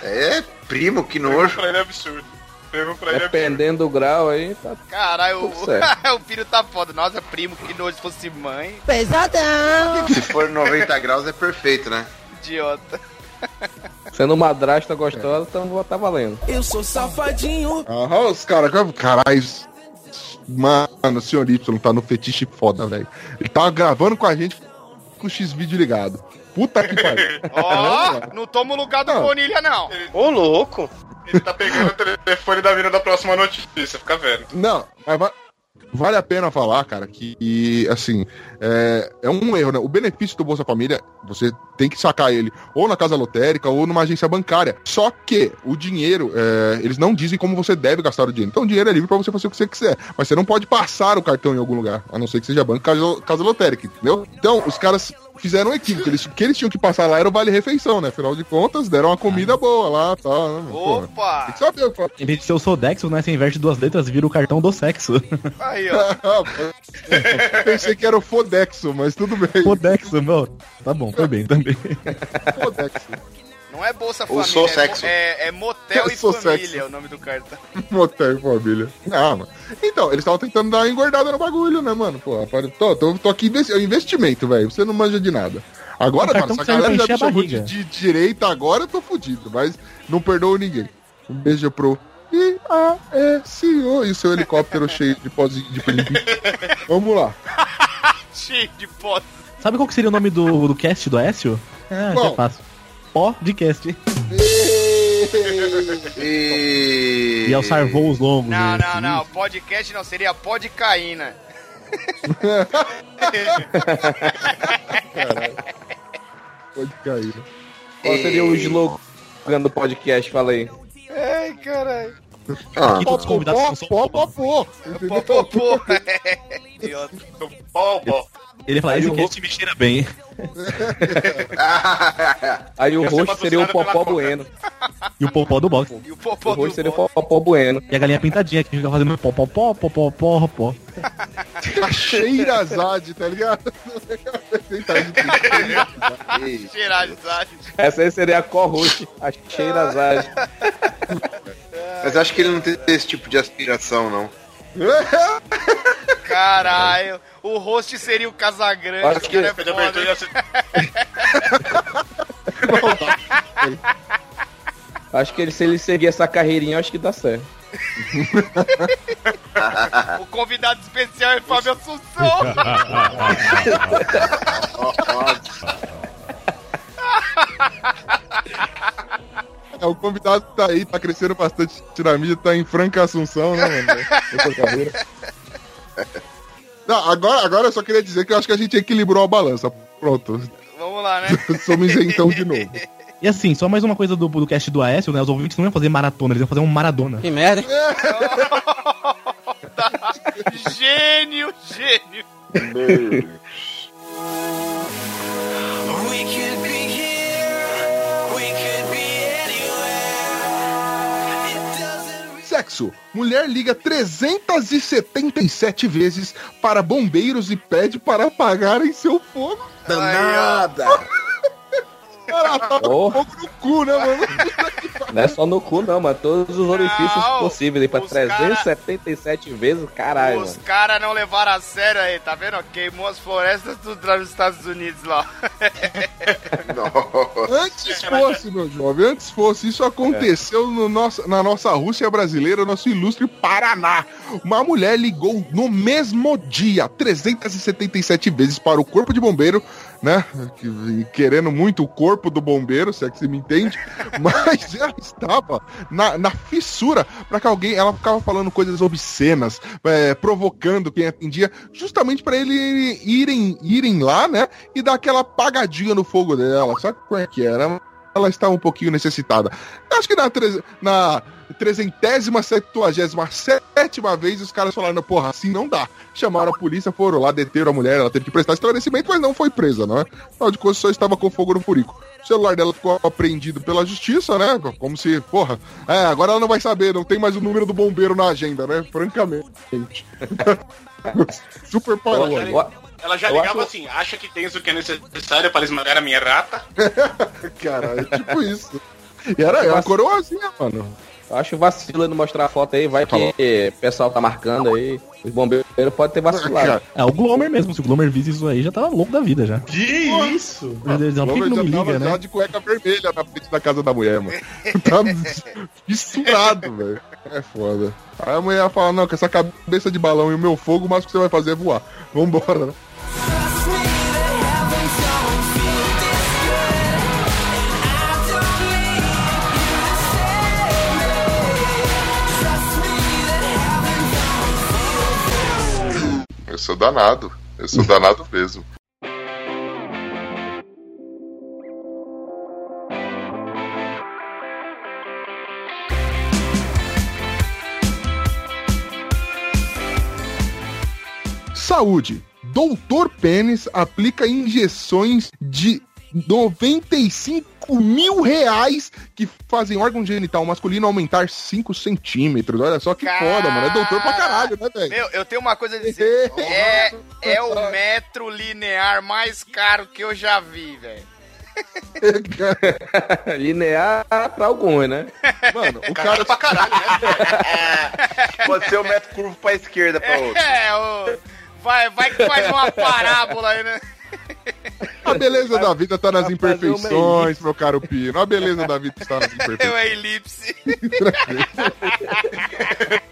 É, primo, que nojo. pra ele é absurdo. Primo pra ele é. Dependendo do grau aí, tá. Caralho, o, filho tá foda. Nossa, primo, que nojo se fosse mãe. Pesadão! Se for 90 graus é perfeito, né? Idiota. Sendo madrasta gostosa, então tá valendo. Eu sou safadinho. Ah, os caras, caralho. Mano, o senhor Y tá no fetiche foda, velho. Ele tá gravando com a gente com o X-Vídeo ligado. Puta que pariu. Ó, não toma o lugar do Não. Bonilha, não. Ô, louco. Ele tá pegando o telefone da mina da próxima notícia, fica vendo. Não, mas va- vale a pena falar, cara, que, assim, é, é um erro, né? O benefício do Bolsa Família, você tem que sacar ele ou na casa lotérica ou numa agência bancária. Só que o dinheiro, é, eles não dizem como você deve gastar o dinheiro. Então o dinheiro é livre pra você fazer o que você quiser. Mas você não pode passar o cartão em algum lugar, a não ser que seja banco, casa, casa lotérica, entendeu? Então, os caras fizeram um equívoco. Eles, o que eles tinham que passar lá era o vale-refeição, né? Afinal de contas, deram uma comida boa lá, tá, né? Porra. Opa! Tem que saber o que. Em vez de ser o Sodexo, né? Você inverte duas letras e vira o cartão do sexo. Aí, ó. Pensei que era o Fodexo, mas tudo bem. Sodexo, meu. Tá bom, foi bem também. Fodexo. Não é Bolsa Família, sou é, sexo. é, é Motel Eu e sou Família, sexo. é o nome do cartão. Motel e família. Ah, mano. Então, eles estavam tentando dar uma engordada no bagulho, né, mano? Pô, tô, tô, tô aqui, é investimento, velho. Você não manja de nada. Agora, mano, essa galera já encher me chamou de, de direita agora, eu tô fudido, mas não perdoo ninguém. Um beijo pro I-A-S-O e o seu helicóptero cheio de pozinho de pelim. Vamos lá. Cheio de foto. Sabe qual que seria o nome do, do cast do Aécio? Ah, já Qual? Podcast. E... E alçar voos longos. Não, né? não, não. Podcast não, seria podcaína. Pode cair, né? Qual seria o slogan do podcast? Fala aí. Ai, caralho. Ah, Aqui todos os convidados são Pó, pó, pó. Pô, pô, pô. Idiota. Pó, pó. Ele fala, Aí esse o cast me cheira bem. Aí o rosto seria o Popó. Bueno. E o popó do box. E o O popô do rosto seria o. Popó Bueno. E a galinha pintadinha que fica fazendo pó, pó, pó, pó, pó, pó, pó. A Sheirazade, tá ligado? Cheirazade. Essa aí seria a co-host, a Sheirazade. Mas acho que ele não tem esse tipo de aspiração, não. Caralho. O host seria o Casagrande. Acho que- cara, é foda, abertura ser- Acho que ele, se ele seguir essa carreirinha, acho que dá certo. O convidado especial é Fábio Assunção. É, o convidado tá aí, tá crescendo bastante na mídia, tá em franca assunção, né, mano? Essa carreira. Não, agora, agora eu só queria dizer que eu acho que a gente equilibrou a balança. Pronto. Vamos lá, né? Somos isentão de novo. E assim, só mais uma coisa do, do cast do Aécio, né? Os ouvintes não iam fazer maratona, eles iam fazer um maradona. Que merda? Gênio, gênio. We Sexo. Mulher liga 377 vezes para bombeiros e pede para apagarem seu fogo. Danada! Ela com Oh. fogo no cu, né, mano? Não é só no cu, não, mas todos os orifícios Não, possíveis aí pra os cara- 377 vezes, caralho, Os mano. caras não levaram a sério aí, tá vendo? Queimou as florestas tudo lá nos Estados Unidos lá. Antes fosse, meu jovem, antes fosse. Isso aconteceu no nosso, na nossa Rússia brasileira, nosso ilustre Paraná. Uma mulher ligou no mesmo dia 377 vezes para o corpo de bombeiro, né? Que- Querendo muito o corpo do bombeiro, se é que você me entende. Mas ela estava na, na fissura para que alguém. Ela ficava falando coisas obscenas, é, provocando quem atendia, justamente para ele irem, irem lá, né? E dar aquela apagadinha no fogo dela. Sabe como é que era? Ela estava um pouquinho necessitada. Acho que na, tre- na trezentésima, septuagésima, sétima vez os caras falaram, porra, assim não dá. Chamaram a polícia, foram lá, deteram a mulher, ela teve que prestar esclarecimento, mas não foi presa, não é? Afinal de contas, só estava com fogo no furico. O celular dela ficou apreendido pela justiça, né? Como se, porra, é, agora ela não vai saber, não tem mais o número do bombeiro na agenda, né? Francamente. Super parou. Ela já Eu ligava acho- assim, acha que tens o que é necessário para esmagar a minha rata? Cara, é tipo isso. E era, era uma coroazinha, mano. Eu acho vacilo ele não mostrar a foto aí, vai que o pessoal tá marcando aí. Os bombeiros podem ter vacilado. É, o Glomer mesmo, se o Glomer visse isso aí, já tava louco da vida já. Que isso? Meu Deus, que, que Glover não me liga, né? de cueca vermelha na frente da casa da mulher, mano. tá misturado, velho. É foda. Aí a mulher fala, não, com essa cabeça de balão e o meu fogo, o máximo que você vai fazer é voar. Vambora, né? Eu sou danado. Eu sou danado mesmo. Saúde. Doutor Pênis aplica injeções de 95 mil reais que fazem órgão genital masculino aumentar 5 centímetros. Olha só que foda, mano. É doutor pra caralho, né, velho? Meu, eu tenho uma coisa a dizer. É, é o metro linear mais caro que eu já vi, velho. Linear pra alguns, né? Mano, o Caralho pra caralho, né? Pode ser o metro curvo pra esquerda pra outro. É, o... vai, vai que faz uma parábola aí, né? A beleza da vida tá nas uma imperfeições, meu caro Pino. A beleza da vida está nas É o imperfeições. elipse.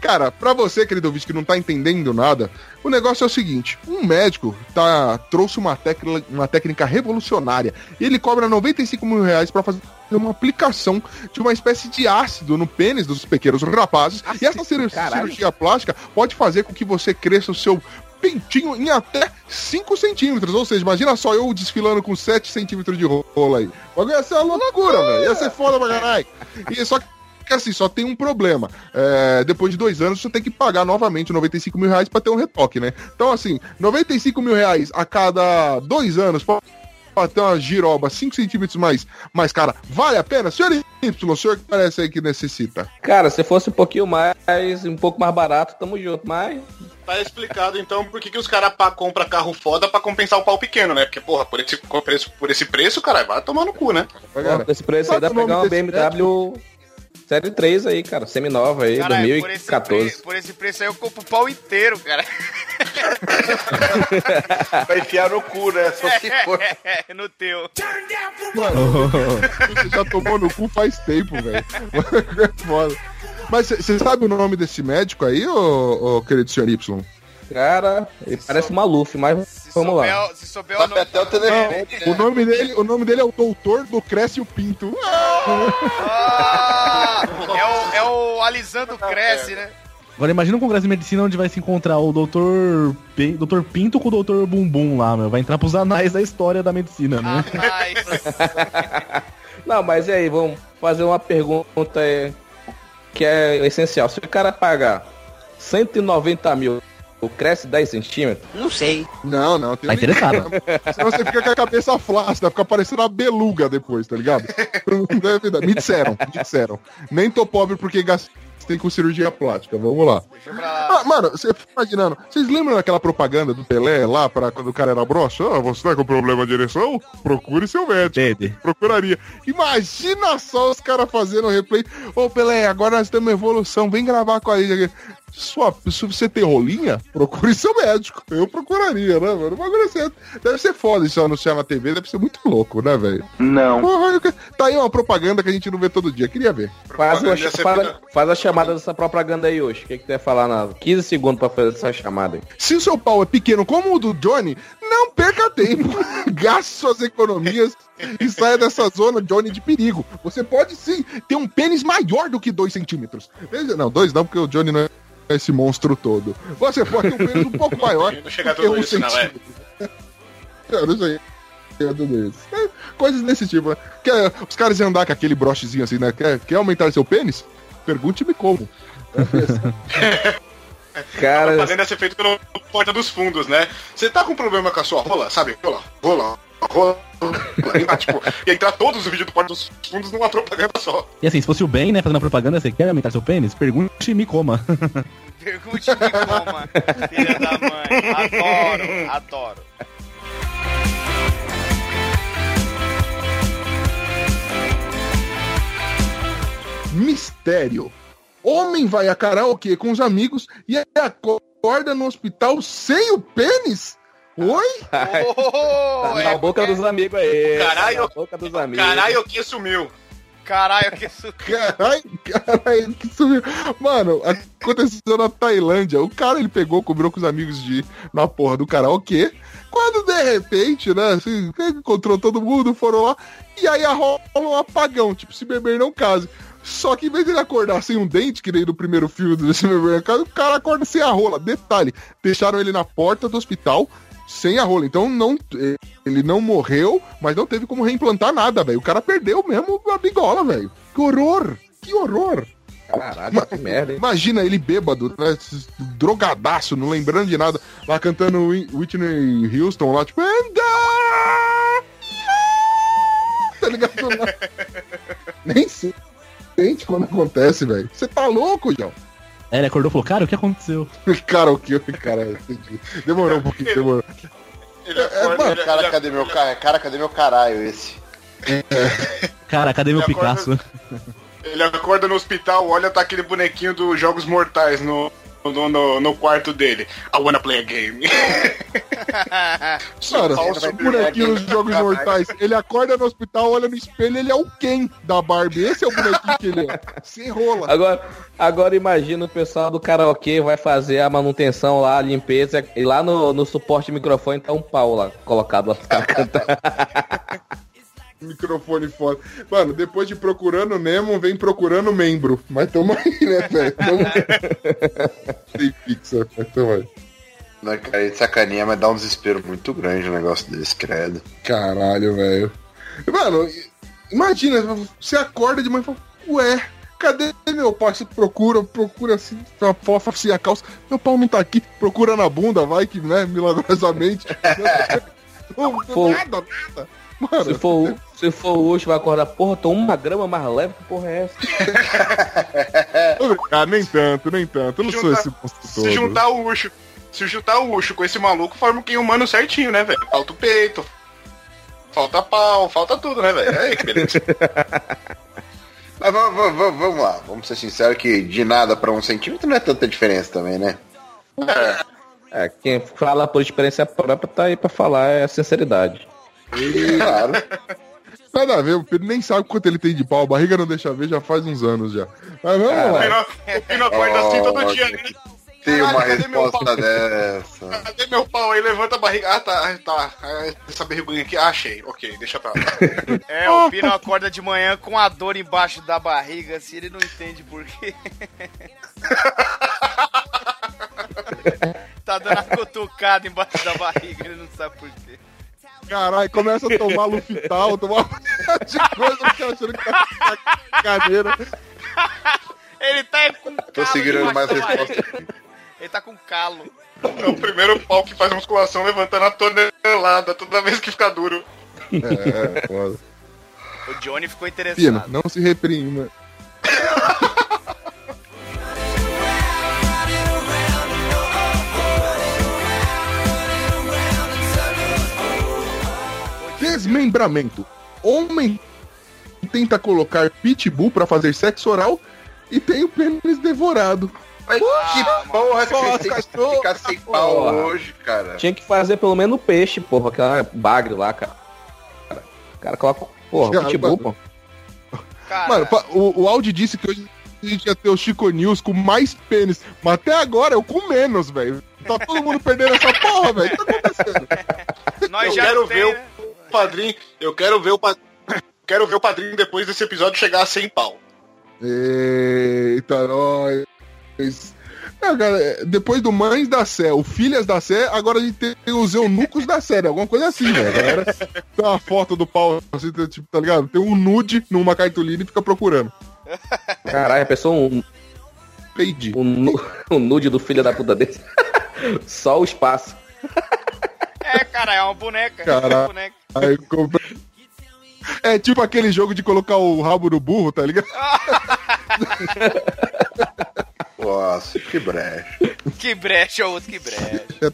Cara, pra você, querido ouvinte, que não tá entendendo nada, o negócio é o seguinte: um médico tá, trouxe uma, tecla- uma técnica revolucionária e ele cobra 95 mil reais pra fazer uma aplicação de uma espécie de ácido no pênis dos pequenos rapazes. e essa cir- caralho. cirurgia plástica pode fazer com que você cresça o seu pentinho em até 5 centímetros. Ou seja, imagina só eu desfilando com 7 centímetros de rola aí. Ia ser uma loucura, velho. Ia ser foda pra caralho. E só que que assim, só tem um problema. É, depois de dois anos, você tem que pagar novamente 95 mil reais pra ter um retoque, né? Então, assim, 95 mil reais a cada dois anos pra, pra ter uma giroba 5 centímetros mais, mais cara, vale a pena? Senhor Y, o senhor que parece aí que necessita. Cara, se fosse um pouquinho mais, um pouco mais barato, tamo junto, mas. Tá explicado então por que, que os caras compram carro foda pra compensar o pau pequeno, né? Porque, porra, por esse por preço, por esse preço, cara, vai tomar no cu, né? Pô, esse preço aí dá pra pegar uma BMW Série 3 aí, cara, semi-nova aí, Caralho, por esse, 2014. pre- por esse preço aí eu compro o pau inteiro, cara. Vai enfiar no cu, né? Só se for. no teu. Mano, você já tomou no cu faz tempo, velho. É foda. Mas você sabe o nome desse médico aí, ô, ô, querido senhor Y? Cara, ele parece Maluf, mas vamos lá. Se souber o nome. Até o telefone. O nome dele, o nome dele é o Doutor do Cresce o Pinto. Ah, é, o, é o Alisando Cresce, né? Agora imagina um congresso de medicina onde vai se encontrar o doutor, Dr. Pinto com o doutor Bumbum lá, meu. Vai entrar pros anais da história da medicina, né? Não, mas e aí, vamos fazer uma pergunta é, que é essencial. Se o cara pagar 190 mil, cresce 10 centímetros? Não sei. Não, não. Tem Tá interessado. Senão você fica com a cabeça flácida, fica parecendo uma beluga depois, tá ligado? Dar. Me disseram, me disseram. Nem tô pobre porque gastei com cirurgia plástica. Vamos lá. Ah, mano, você fica imaginando. Vocês lembram daquela propaganda do Pelé lá para quando o cara era broxa? Ah, você tá com problema de ereção? Procure seu médico. Procuraria. Imagina só os caras fazendo replay. Ô Pelé, agora nós temos evolução. Vem gravar com a gente. Sua, se você tem rolinha, procure seu médico. Eu procuraria, né, mano? O bagulho é certo. Deve ser foda isso anunciar na TV, deve ser muito louco, né, velho? Não. Porra, tá aí uma propaganda que a gente não vê todo dia. Queria ver. Faz, uma, faz, faz a chamada dessa propaganda aí hoje. O que, que tu vai falar na 15 segundos pra fazer essa chamada aí? Se o seu pau é pequeno como o do Johnny, não perca tempo. Gaste suas economias e saia dessa zona, Johnny, de perigo. Você pode sim ter um pênis maior do que 2 centímetros. Não, dois não, porque o Johnny não é esse monstro todo. Você pode ter um pênis um pouco maior Não chega tudo um isso, não, é? Eu não sei. É tudo isso. É, Coisas desse tipo, né? Quer, os caras iam andar com aquele brochezinho assim, né? Quer, quer aumentar seu pênis? Pergunte-me como. Cara, A propaganda ia ser feita pelo Porta dos Fundos, né? Você tá com problema com a sua rola, sabe? Rola, rola, rola. rola. tipo, ia entrar todos os vídeos do Porta dos Fundos numa propaganda só. E assim, se fosse o bem, né, fazendo a propaganda, você quer aumentar seu pênis? Pergunte e me coma. Pergunte-me como, filha da mãe. Adoro, adoro. Mistério. Homem vai a karaokê com os amigos e acorda no hospital sem o pênis? Oi? Tá na boca dos amigos aí. Caralho. Tá na boca dos amigos. Caralho, que sumiu. Caralho, que su... Caralho, caralho, que sumiu. Mano, aconteceu na Tailândia. O cara, ele pegou, combinou com os amigos de na porra do karaokê. Quando, de repente, né, assim, encontrou todo mundo, foram lá. E aí rola um apagão, tipo, se beber não case. Só que em vez dele acordar sem um dente, que nem no primeiro filme do Se Beber Não Case, o cara acorda sem a rola. Detalhe, deixaram ele na porta do hospital sem a rola. Então não, ele não morreu, mas não teve como reimplantar nada, velho. O cara perdeu mesmo a bigola, velho. Que horror! Que horror! Caralho, que merda, hein? Imagina ele bêbado, né? Drogadaço, não lembrando de nada. Lá cantando Whit- Whitney Houston, lá, tipo. Tá ligado? Nem sei. Sente quando acontece, velho. Você tá louco, João? Aí ele acordou e falou, cara, o que aconteceu? Cara, o que? Cara, demorou um pouquinho, demorou. Ele acorda, Mano, ele- cara, ele- cadê meu cara? Cara, cadê meu caralho esse? Cara, cadê meu Ele acorda- Picasso? Ele acorda no hospital, olha, tá aquele bonequinho dos Jogos Mortais no, no, no, no quarto dele. I wanna play a game. Cara, o bonequinho dos Jogos Mortais, ele acorda no hospital, olha no espelho, ele é o Ken da Barbie. Esse é o bonequinho que ele é. Sem rola. Agora, agora imagina o pessoal do karaokê vai fazer a manutenção lá, a limpeza, e lá no, no suporte de microfone tá um pau lá colocado lá cara cantar. Microfone foda. Mano, depois de procurando Nemo, vem procurando membro. Mas tamo aí, né, velho? Tem fixa, mas aí. Não, cara, sacaneia, mas dá um desespero muito grande um negócio desse, credo. Caralho, velho. Mano, imagina, você acorda de manhã e fala, ué, cadê meu pau, você procura, procura assim, uma fofa assim a calça. Meu pau não tá aqui, procura na bunda, vai que, né, milagrosamente. não, For- nada, nada. Mano, Se for, se for hoje, vai acordar, porra, tô uma grama mais leve, que porra é essa? ah, nem tanto, nem tanto. Eu não sou Juntar- esse monstro Se todo. juntar o Ucho, se juntar o Ucho com esse maluco, forma um quem humano certinho, né, velho? Falta o peito, falta pau, falta tudo, né, velho? Aí, que beleza. Mas vamos, vamos- vamos- vamos lá, vamos ser sinceros que de nada pra um centímetro não é tanta diferença também, né? É, quem fala por experiência própria tá aí pra falar, é a sinceridade. Claro. Nada a ver, o Pedro nem sabe quanto ele tem de pau. A barriga não deixa ver já faz uns anos já. Mas vamos O lá. Pino, o Pino acorda assim todo dia, né? Tem uma Caralho, resposta dessa. Cadê meu pau aí? Levanta a barriga. Ah, tá, ah, tá. Ah, Essa vergonha aqui. Ah, achei. Ok, deixa pra lá. É, o Pino acorda de manhã com a dor embaixo da barriga, assim, ele não entende por quê. tá dando a cutucada embaixo da barriga, ele não sabe por quê. Caralho, começa a tomar lufital, tomar um monte de coisa, porque achando que tá com cadeira. Ele tá com calo Tô segurando mais resposta. Ele tá com calo. É o primeiro pau que faz musculação levantando a tonelada toda vez que fica duro. É, foda. O Johnny ficou Pino, interessado. não se reprima. Desmembramento. Homem tenta colocar pitbull pra fazer sexo oral e tem o pênis devorado. Mas que porra que Porra, tem que cachorro. ficar sem pau Porra. hoje, cara? Tinha que fazer pelo menos peixe, porra, aquela bagre lá, cara. O cara coloca, porra, Cara, pitbull, pô. Cara, Mano, o, o Audi disse que hoje a gente ia ter o Chico News com mais pênis, mas até agora eu com menos, velho. Tá todo mundo perdendo essa porra, velho. O que tá acontecendo? nós eu já quero tem, ver o padrinho. Eu quero ver o padrinho. Quero ver o padrinho depois desse episódio chegar a 100 pau. Eita, nós. É, cara, é, depois do Mães da Sé, o Filhas da Sé, agora a gente tem os eunucos da Sé, né? alguma coisa assim, velho. Galera, tem uma foto do pau, assim, tá, tipo, tá ligado? Tem um nude numa cartolina e fica procurando. Caralho, a pessoa um, Peide. um, nu- um nude do filho da puta desse. Só o espaço. É, cara, é uma boneca. É Caralho. uma boneca. Aí compra... É tipo aquele jogo de colocar o rabo no burro, tá ligado? Nossa, que brecha. Que brecha, outro que brecha.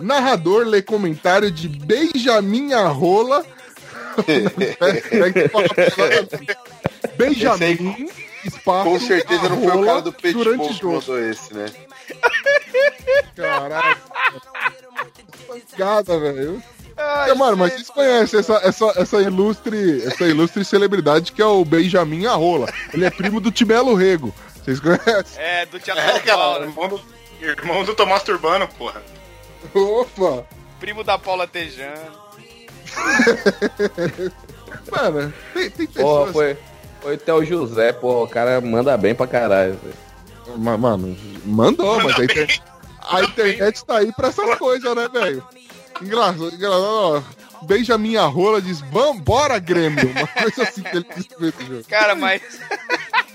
Narrador lê comentário de Benjamin Arrola. Benjamin. Espaço, Com certeza não foi o cara do Pitbull durante o que jogo. mandou esse, né? Caralho. Pancada, velho. É, mano, mas vocês conhecem essa, essa, essa, ilustre, essa ilustre celebridade que é o Benjamin Arrola. Ele é primo do Tibelo Rego. Vocês conhecem? É, do Teatro É, irmão do, irmão do Tomás Turbano, porra. Opa! Primo da Paula Tejano. Mano, tem, tem Porra, pessoas. foi, foi até o José, porra, o cara manda bem pra caralho. velho. Ma- Mano, mandou, mas a, inter- a internet tá aí pra essas coisas, né, velho? Engraçado, engraçado, ó. Benjamin Arrola diz, vambora, Grêmio. Uma coisa assim que ele disse. Cara, mas.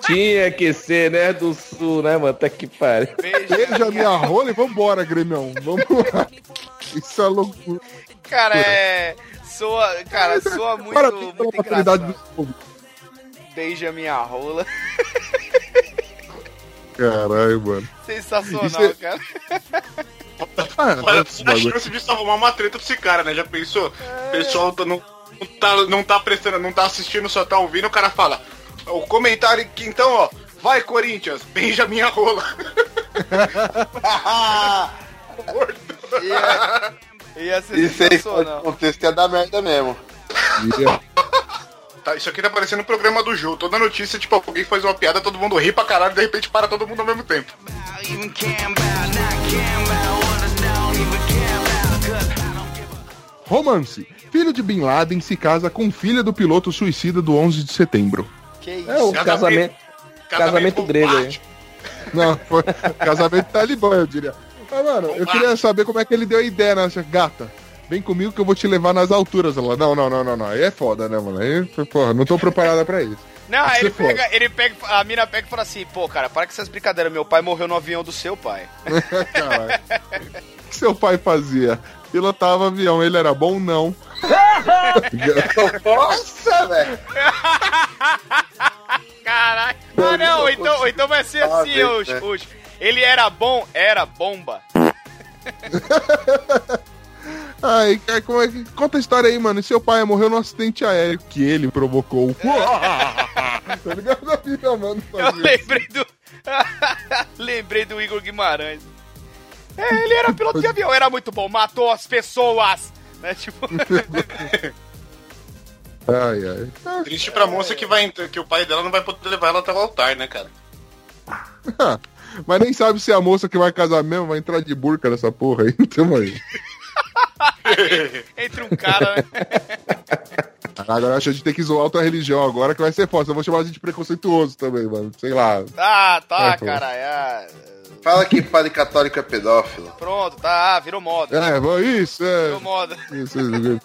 Tinha que ser, né, do sul, né, mano? Até que pariu. Benjamin Arrola e vambora, Grêmio. Vamos lá. Isso é loucura. Cara, é. Soa. Cara, soa muito, Parabéns pela muito maturidade engraçado. do povo. Beija minha rola. Caralho, mano. Sensacional, Isso é- cara. Ah, Olha, a chance disso arrumar uma treta pra esse cara, né? Já pensou? O pessoal tá- não, não tá, não tá prestando, não tá assistindo, só tá ouvindo, o cara fala. O comentário aqui, então, ó. Vai, Corinthians, beija minha rola. Ia, ia ser Isso aí sensacional. contexto ia dar merda mesmo. Tá, isso aqui tá parecendo um programa do jogo. Toda notícia, tipo, alguém faz uma piada, todo mundo ri pra caralho, de repente para todo mundo ao mesmo tempo. Romance. Filho de Bin Laden se casa com filha do piloto suicida do 11 de setembro. Que isso? É o casamento, casamento grego aí. Não, foi casamento talibã, eu diria. Mas, mano, eu queria saber como é que ele deu a ideia nessa gata. Vem comigo que eu vou te levar nas alturas. Ela, não, não, não, não, não. Aí é foda, né, mano? Aí, porra, não tô preparada pra isso. Não, aí ele pega, ele pega, a mina pega e fala assim, pô, cara, para com essas brincadeiras, meu pai morreu no avião do seu pai. Caralho. O que seu pai fazia? Pilotava avião, ele era bom? Não. Nossa, velho. Ou então vai ser Ah, assim, os, né? os- Ele era bom, era bomba. Ai, cara, como é que... Conta a história aí, mano. Seu pai morreu num acidente aéreo que ele provocou. tá ligado? A vida, mano. Eu lembrei do. lembrei do Igor Guimarães. É, ele era piloto de avião, era muito bom, matou as pessoas. Né, tipo. Ai, ai. Triste pra moça que, vai, que o pai dela não vai poder levar ela até o altar, né, cara? Mas nem sabe se a moça que vai casar mesmo vai entrar de burca nessa porra aí. Tamo aí. Entre um cara, né? Agora acho que a gente tem que zoar outra religião agora que vai ser foda. Eu vou chamar a gente de preconceituoso também, mano. Sei lá. Tá, tá, É, pô. cara. é, Fala que padre católico é pedófilo. pronto, tá, virou moda. É, isso, é. Virou moda. Isso, isso.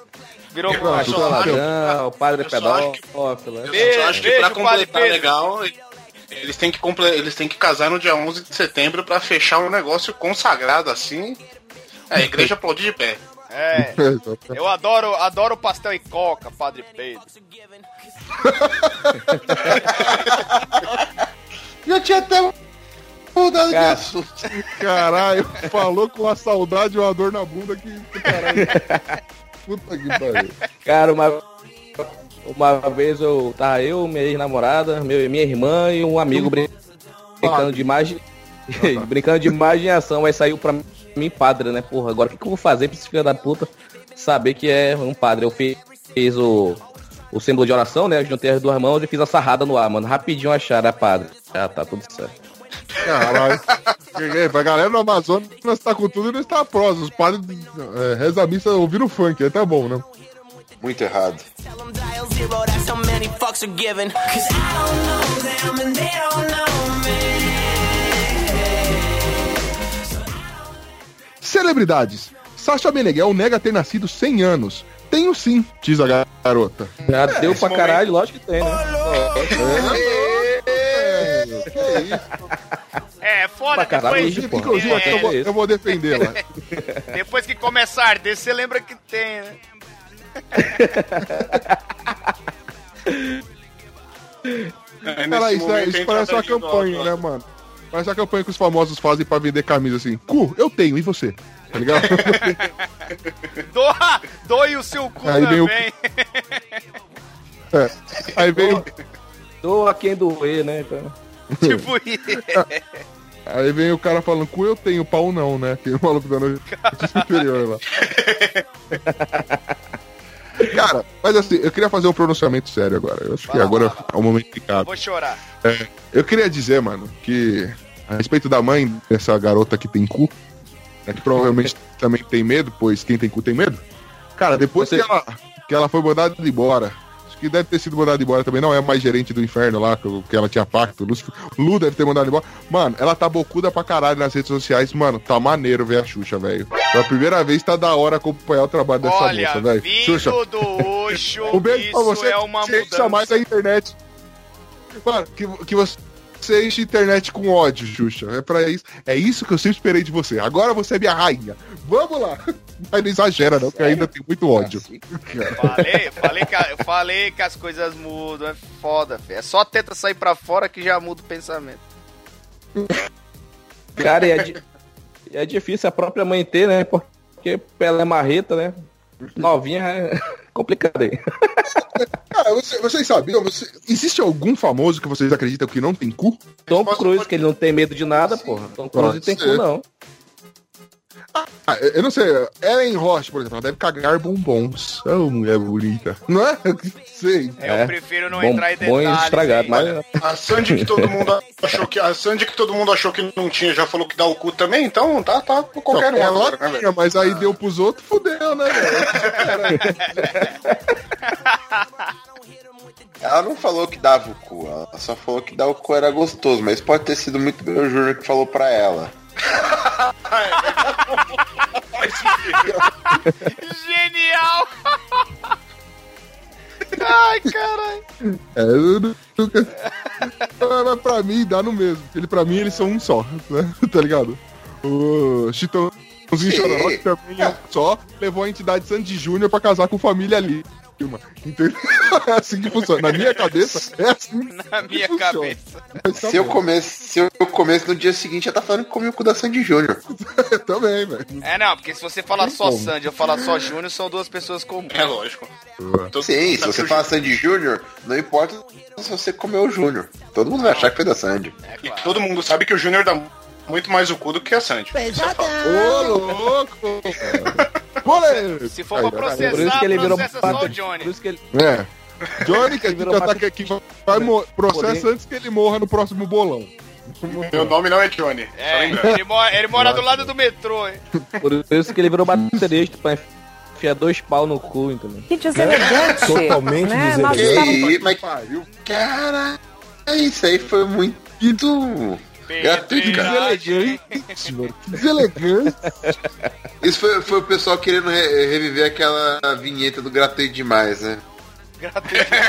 Virou moda. acho Pastor que- ladrão, o padre eu só acho que- pedófilo. né? Eu acho que pra completar Pedro. legal, eles têm, que eles têm que casar no dia 11 de setembro pra fechar um negócio consagrado assim. É, a igreja aplaudir de pé. É. Eu adoro, adoro pastel e coca, Padre Pedro. Já tinha até mudado de assunto. Caralho, falou com a saudade e uma dor na bunda que. Caralho. Puta que pariu. Cara, uma, uma vez eu tava eu, minha ex-namorada, minha irmã e um amigo brin- brincando de imagem. brincando de imagem e ação, aí saiu pra mim padre, né? Porra, agora o que, que eu vou fazer pra esse filho da puta saber que é um padre? Eu fiz, fiz o, o símbolo de oração, né? Eu juntei as duas mãos e fiz a sarrada no ar, mano. Rapidinho acharam, é padre. Já tá tudo certo. Caralho. Cheguei, pra galera no Amazonas tá com tudo e nós tá prosa. Os padres é, reza a missa ouvindo funk, aí tá bom, né? Muito errado. Celebridades. Sasha Meneghel nega ter nascido 100 anos. Tenho sim, diz a garota. Já deu pra caralho, lógico que tem, né? É, foda, Pra caralho, depois, porra. Inclusive, É. eu, vou, eu vou defendê-la. depois que começa a arder, você lembra que tem, né? É, isso, é, isso entra parece uma a Dani campanha, né, mano? Parece a campanha que os famosos fazem pra vender camisa assim. Cu, eu tenho, e você? Tá ligado? Doa, doe o seu cu Aí vem o- também. É. Aí vem, Doa quem doer, né? Tipo isso. aí vem o cara falando, cu eu tenho, pau não, né? Aquele maluco da noite superior lá. Cara, mas assim, eu queria fazer um pronunciamento sério agora. Eu acho que Vai lá, agora vai é o momento que cabe. Vou chorar. É, eu queria dizer, mano, que a respeito da mãe dessa garota que tem cu, né, que provavelmente também tem medo, pois quem tem cu tem medo. Cara, depois Você- que, ela, que ela foi mandada embora, que deve ter sido mandada embora também, não é mais gerente do inferno lá, que, ela tinha pacto, Lu, Lu deve ter mandado embora. Mano, ela tá bocuda pra caralho nas redes sociais, mano, tá maneiro ver a Xuxa, velho. Pela primeira vez tá da hora acompanhar o trabalho dessa Olha, moça, velho. Xuxa, do Oxo, um beijo pra você, é uma encha mais mudança. a internet. Mano, que, que você enche a internet com ódio, Xuxa. É para isso. É isso que eu sempre esperei de você. Agora você é minha rainha. Vamos lá. Mas não exagera, não, que ainda tem muito ódio. Falei, falei que, falei que as coisas mudam, é foda, filho. É só tenta sair pra fora que já muda o pensamento. Cara, e é, di- é difícil a própria mãe ter, né? Porque ela é marreta, né? Novinha é complicado aí. Cara, você- vocês sabiam? você- existe algum famoso que vocês acreditam que não tem cu? Tom Cruise, que ele não tem medo de nada, porra. Tom Cruise tem ser. cu, não. Ah, eu não sei, Ellen Roche, por exemplo, ela deve cagar bombons. Oh, mulher bonita. Não é? Sei. Eu prefiro não entrar em detalhes. aí. Olha, A Sandy que todo mundo achou que. A Sandy que todo mundo achou que não tinha, já falou que dá o cu também, então tá, tá com qualquer um. ela agora, né, tinha, mas aí deu pros outros, fudeu, né? Ela não falou que dava o cu, ela só falou que dar o cu era gostoso, mas pode ter sido muito bem o Júnior que falou pra ela. Genial! Ai, caralho. É, eu nu- nunca. Mas pra mim dá no mesmo. Ele, pra mim, eles são um só, né? Tá ligado? O Chitãozinho. Chororó, também é um só, levou a entidade Sandy Júnior pra casar com família ali. Entendeu? É assim que funciona. Na minha cabeça, é assim Na minha funciona. cabeça. Mas tá Se eu comesse, se eu comesse no dia seguinte, já tá falando que comi o cu da Sandy Júnior. Eu também, velho. É, não, porque se você falar só como. Sandy ou falar só Júnior, são duas pessoas comuns. É lógico. Sim, se você fala Sandy Júnior, não importa se você comeu o Júnior. Todo mundo vai achar que foi da Sandy. E todo mundo sabe que o Júnior dá muito mais o cu do que a Sandy. Ô, louco! Se for pra processar, Por isso que ele virou processa só o pato- Johnny. Por isso que ele, É. Johnny, que a gente virou já tá pato- aqui, que vai mo- processo antes que ele morra no próximo bolão. Meu nome não é Johnny. Só É, ele mora, ele mora do lado do metrô, hein? por isso que ele virou baterista pra enfiar dois pau no cu, entendeu? Que deselegante. Totalmente né? Que estávamos- isso, mas cara, isso aí foi muito gratuito, cara. Deselegante, mano. Que deselegante. Isso foi, foi o pessoal querendo re- reviver aquela vinheta do gratuito demais, né?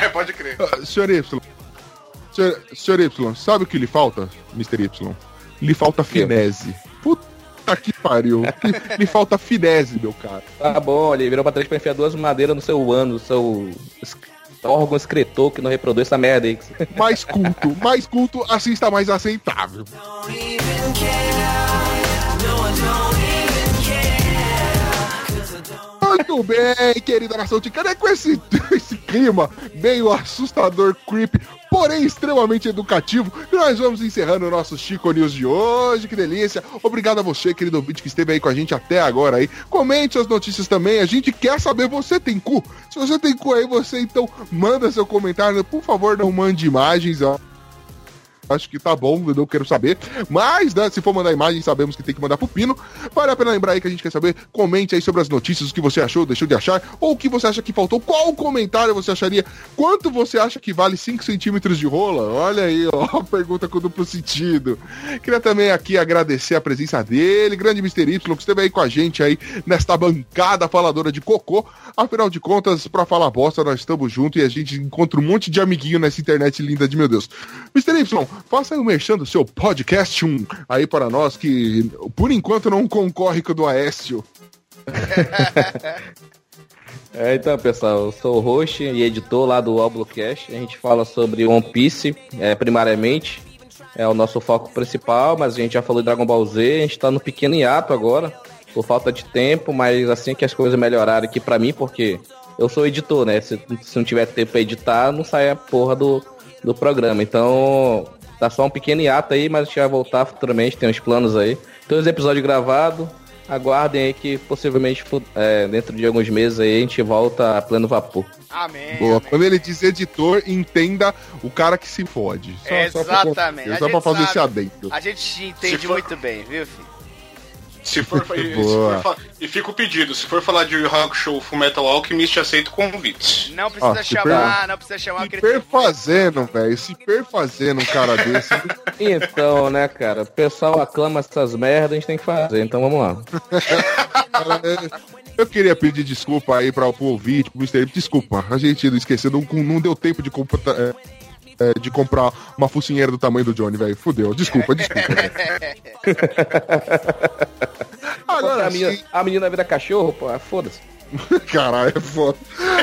É, pode crer. Ah, Senhor Y. Senhor, senhor Y, sabe o que lhe falta, Mr. Y? Lhe falta finese. Puta que pariu. Que- lhe falta finese, meu cara. Tá bom, ele virou baterista pra enfiar duas madeiras no seu ano, no seu órgão excretor que não reproduz essa merda aí. Mais culto, mais culto, assim está mais aceitável. Muito bem, querida nação ticana, é com esse, esse clima meio assustador, creepy, porém extremamente educativo, nós vamos encerrando o nosso Chico News de hoje. Que delícia! Obrigado a você, querido ouvinte, que esteve aí com a gente até agora aí. Comente suas notícias também, a gente quer saber, você tem cu? Se você tem cu aí, você então manda seu comentário, por favor, não mande imagens, ó. Acho que tá bom, eu não quero saber. Mas, né, se for mandar imagem, sabemos que tem que mandar pro Pino. Vale a pena lembrar aí que a gente quer saber. Comente aí sobre as notícias, o que você achou, deixou de achar, ou o que você acha que faltou. Qual comentário você acharia? Quanto você acha que vale 5 centímetros de rola? Olha aí, ó, pergunta com duplo sentido. Queria também aqui agradecer a presença dele, grande Mr. Y, que esteve aí com a gente aí nesta bancada faladora de cocô. Afinal de contas, pra falar bosta, nós estamos juntos e a gente encontra um monte de amiguinho nessa internet linda de meu Deus. Mr. Y, faça aí o merchan do seu podcast um aí para nós que, por enquanto, não concorre com o do Aécio. É, então, pessoal, eu sou o host e editor lá do Oblocast. A gente fala sobre One Piece, é, primariamente. É o nosso foco principal, mas a gente já falou de Dragon Ball Z. A gente tá no pequeno hiato agora, por falta de tempo, mas assim que as coisas melhorarem aqui pra mim, porque eu sou editor, né? Se, se não tiver tempo pra editar, não sai a porra do, do programa. Então, tá só um pequeno hiato aí, mas a gente vai voltar futuramente, tem uns planos aí. Tem uns episódios gravados. Aguardem aí que possivelmente é, dentro de alguns meses aí a gente volta a pleno vapor. Amém. Boa. Quando ele diz editor, entenda o cara que se fode. Só- só pra- Exatamente. Só pra fazer esse sabe. adendo. A gente entende Se for- muito bem, viu, filho? Se for, e, se for e fica o pedido, se for falar de Rock Show Full Metal Alchemist, aceito convite. Não precisa se chamar, per- não precisa chamar Se perfazendo, velho. Se perfazendo um cara desse. Então, né, cara, o pessoal aclama essas merdas, a gente tem que fazer, então vamos lá. Eu queria pedir desculpa aí para o ouvinte, pro Mr. Desculpa, a gente não esqueceu, não, não deu tempo de comprar. É, de comprar uma focinheira do tamanho do Johnny, velho. Fudeu. Desculpa, desculpa. Agora a, menina, a menina vira cachorro, pô, ah, foda-se. Caralho, é foda.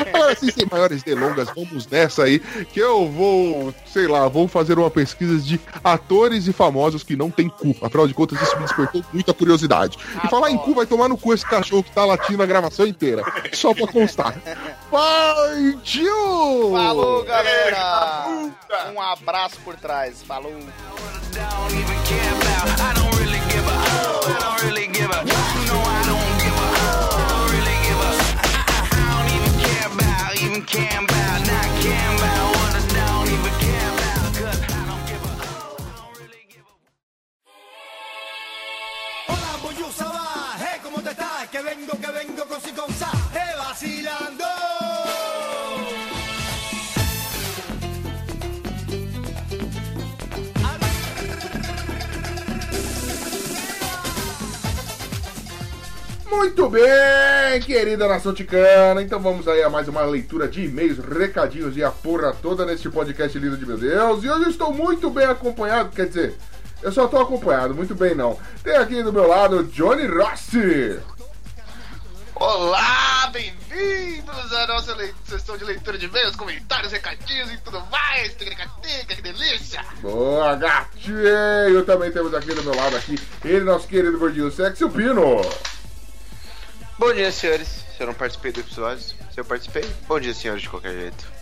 Agora sim, sem maiores delongas, vamos nessa aí, que eu vou, sei lá, vou fazer uma pesquisa de atores e famosos que não tem cu. Afinal de contas, isso me despertou muita curiosidade. E falar em cu vai tomar no cu esse cachorro que tá latindo a gravação inteira. Só pra constar. Partiu! Falou, galera! Um abraço por trás. Falou. Hola, Boyusa hey, ¿cómo te estás? Que vengo, que vengo con si con sa, hey, vacilando. Muito bem, querida nação ticana. Então vamos aí a mais uma leitura de e-mails, recadinhos e a porra toda neste podcast lindo de meu Deus. E hoje eu estou muito bem acompanhado, quer dizer, eu só estou acompanhado, muito bem não. Tem aqui do meu lado Johnny Rossi. Olá, bem-vindos à nossa sessão de leitura de e-mails, comentários, recadinhos e tudo mais. Tica-tica, que delícia! Boa, gatinho. Também temos aqui do meu lado aqui ele, nosso querido gordinho sexy, o Pino. Bom dia, senhores. Se eu não participei do episódio, se eu participei, bom dia, senhores, de qualquer jeito.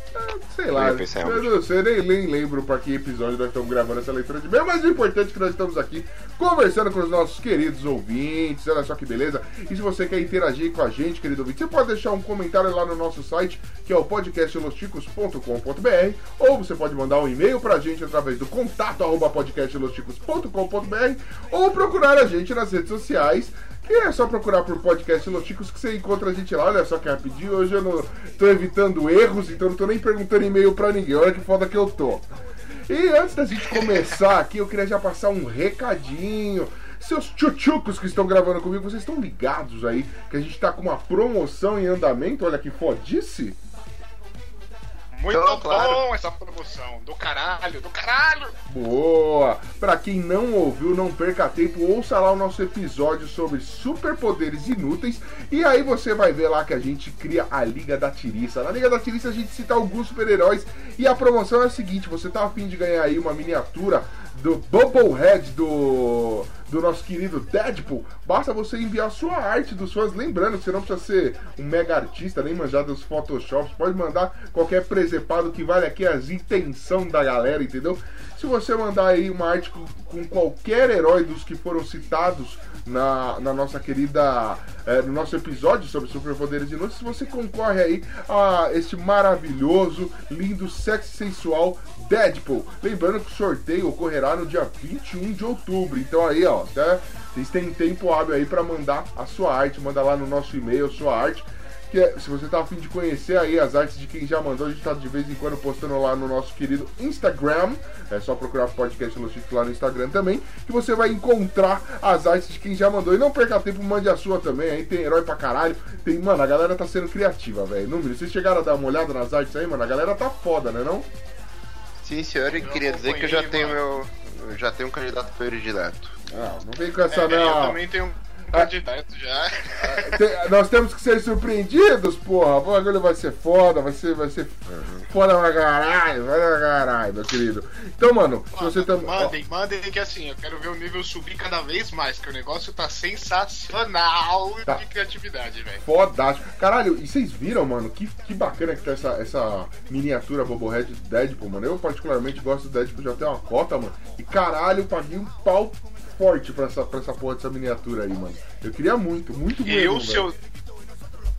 Sei Eu lá, eu algo. não sei, nem, nem lembro para que episódio nós estamos gravando essa leitura de e-mail, mas o importante é que nós estamos aqui conversando com os nossos queridos ouvintes, olha só que beleza. E se você quer interagir com a gente, querido ouvinte, você pode deixar um comentário lá no nosso site, que é o podcastlosticos.com.br, ou você pode mandar um e-mail pra gente através do contato podcastlosticos.com.br, ou procurar a gente nas redes sociais, que é só procurar por podcast Los Chicos que você encontra a gente lá. Olha só que rapidinho. Hoje eu não tô evitando erros, então não tô nem perguntando e-mail pra ninguém. Olha que foda que eu tô. E antes da gente começar aqui, eu queria já passar um recadinho. Seus tchutchucos que estão gravando comigo, vocês estão ligados aí que a gente tá com uma promoção em andamento? Olha que fodice. Muito Então, bom claro. essa promoção. Do caralho, do caralho! Boa! Pra quem não ouviu, não perca tempo, ouça lá o nosso episódio sobre superpoderes inúteis e aí você vai ver lá que a gente cria a Liga da Tiriça. Na Liga da Tiriça a gente cita alguns super-heróis e a promoção é a seguinte, você tá afim de ganhar aí uma miniatura do Bubblehead do do nosso querido Deadpool, basta você enviar sua arte dos fãs. Lembrando que você não precisa ser um mega artista, nem manjar dos Photoshops, pode mandar qualquer presepado que vale aqui as intenção da galera, entendeu? Se você mandar aí uma arte com, com qualquer herói dos que foram citados na, na nossa querida. eh, no nosso episódio sobre superpoderes inúteis, você concorre aí a este maravilhoso, lindo, sexy sensual Deadpool. Lembrando que o sorteio ocorrerá no dia 21 de outubro. Então aí, ó, tá? Vocês têm tempo hábil aí para mandar a sua arte, manda lá no nosso e-mail sua arte. Que é- se você tá afim de conhecer aí as artes de quem já mandou, a gente tá de vez em quando postando lá no nosso querido Instagram. É só procurar podcast Chicos lá no Instagram também, que você vai encontrar as artes de quem já mandou. E não perca tempo, mande a sua também. Aí tem herói pra caralho. Tem, mano, a galera tá sendo criativa, velho. Número, vocês chegaram a dar uma olhada nas artes aí, mano? A galera tá foda, né não? Sim, senhor, e queria dizer que eu já tenho meu. Eu já tenho um candidato predileto. Ah, não vem com essa É, eu não. também tenho um candidato já. Te- nós temos que ser surpreendidos, porra. O bagulho vai ser foda, vai ser, vai ser foda pra caralho, vai pra caralho, meu querido. Então, mano, se você também. Mandem, mandem que assim, eu quero ver o nível subir cada vez mais, que o negócio tá sensacional Tá. de criatividade, velho. Fodástico. Caralho, e vocês viram, mano, que, que bacana que tá essa, essa miniatura Bobohead do Deadpool, mano. Eu particularmente gosto do Deadpool, já tem uma cota, mano. E caralho, paguei um pau forte pra essa, pra essa porra dessa miniatura aí, mano. Eu queria muito, muito E mesmo. eu, se eu.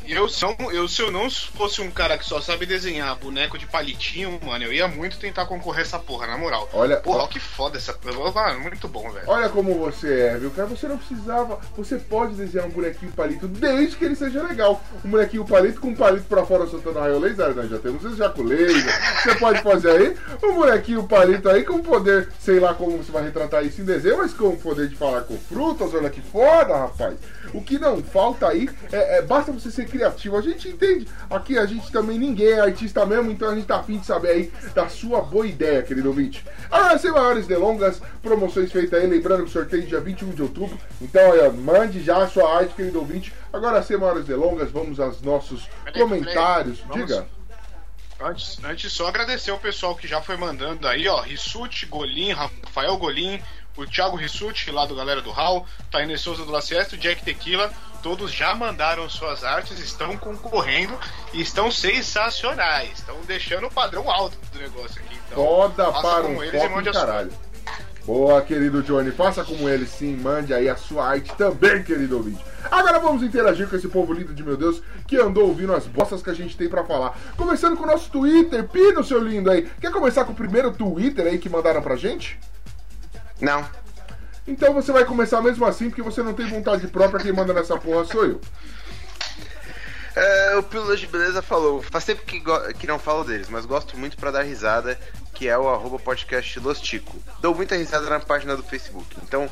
Eu, se eu, se eu não fosse um cara que só sabe desenhar boneco de palitinho, mano, eu ia muito tentar concorrer essa porra, na moral. Olha- porra, ó- que foda essa. Muito bom, velho. Olha como você é, viu, cara? Você não precisava. Você pode desenhar um bonequinho palito desde que ele seja legal. Um bonequinho palito com um palito pra fora soltando raio laser, nós já temos esse laser. Você pode fazer aí um bonequinho palito aí com poder, sei lá como você vai retratar isso em desenho, mas com o poder de falar com frutas. Olha que foda, rapaz. O que não falta aí é, é- basta você ser criativo. A gente entende. Aqui a gente também ninguém é artista mesmo, então a gente tá afim de saber aí da sua boa ideia, querido ouvinte. Agora, sem maiores delongas, promoções feitas aí, lembrando que o sorteio é dia 21 de outubro. Então, olha, mande já a sua arte, querido ouvinte. Agora, sem maiores delongas, vamos aos nossos Peraí, comentários. peraí, Diga. Antes, antes só agradecer o pessoal que já foi mandando aí, ó. Rissuti, Golim, Rafael Golim, o Thiago Rissuti, lá do Galera do Hall, Taine Souza do Lacesto, Jack Tequila, todos já mandaram suas artes, estão concorrendo e estão sensacionais. Estão deixando o padrão alto do negócio aqui. Então, faça para um eles foco caralho. Boa, querido Johnny. Faça como ele, sim. Mande aí a sua arte também, querido ouvinte. Agora vamos interagir com esse povo lindo de meu Deus que andou ouvindo as bostas que a gente tem pra falar. Começando com o nosso Twitter. Pino, seu lindo aí. Quer começar com o primeiro Twitter aí que mandaram pra gente? Não. Então você vai começar mesmo assim, porque você não tem vontade própria. Quem manda nessa porra sou eu. É, o Pílulas de Beleza falou, faz tempo que, que não falo deles, mas gosto muito pra dar risada, que é o arroba podcast Lostico. Dou muita risada na página do Facebook. Então,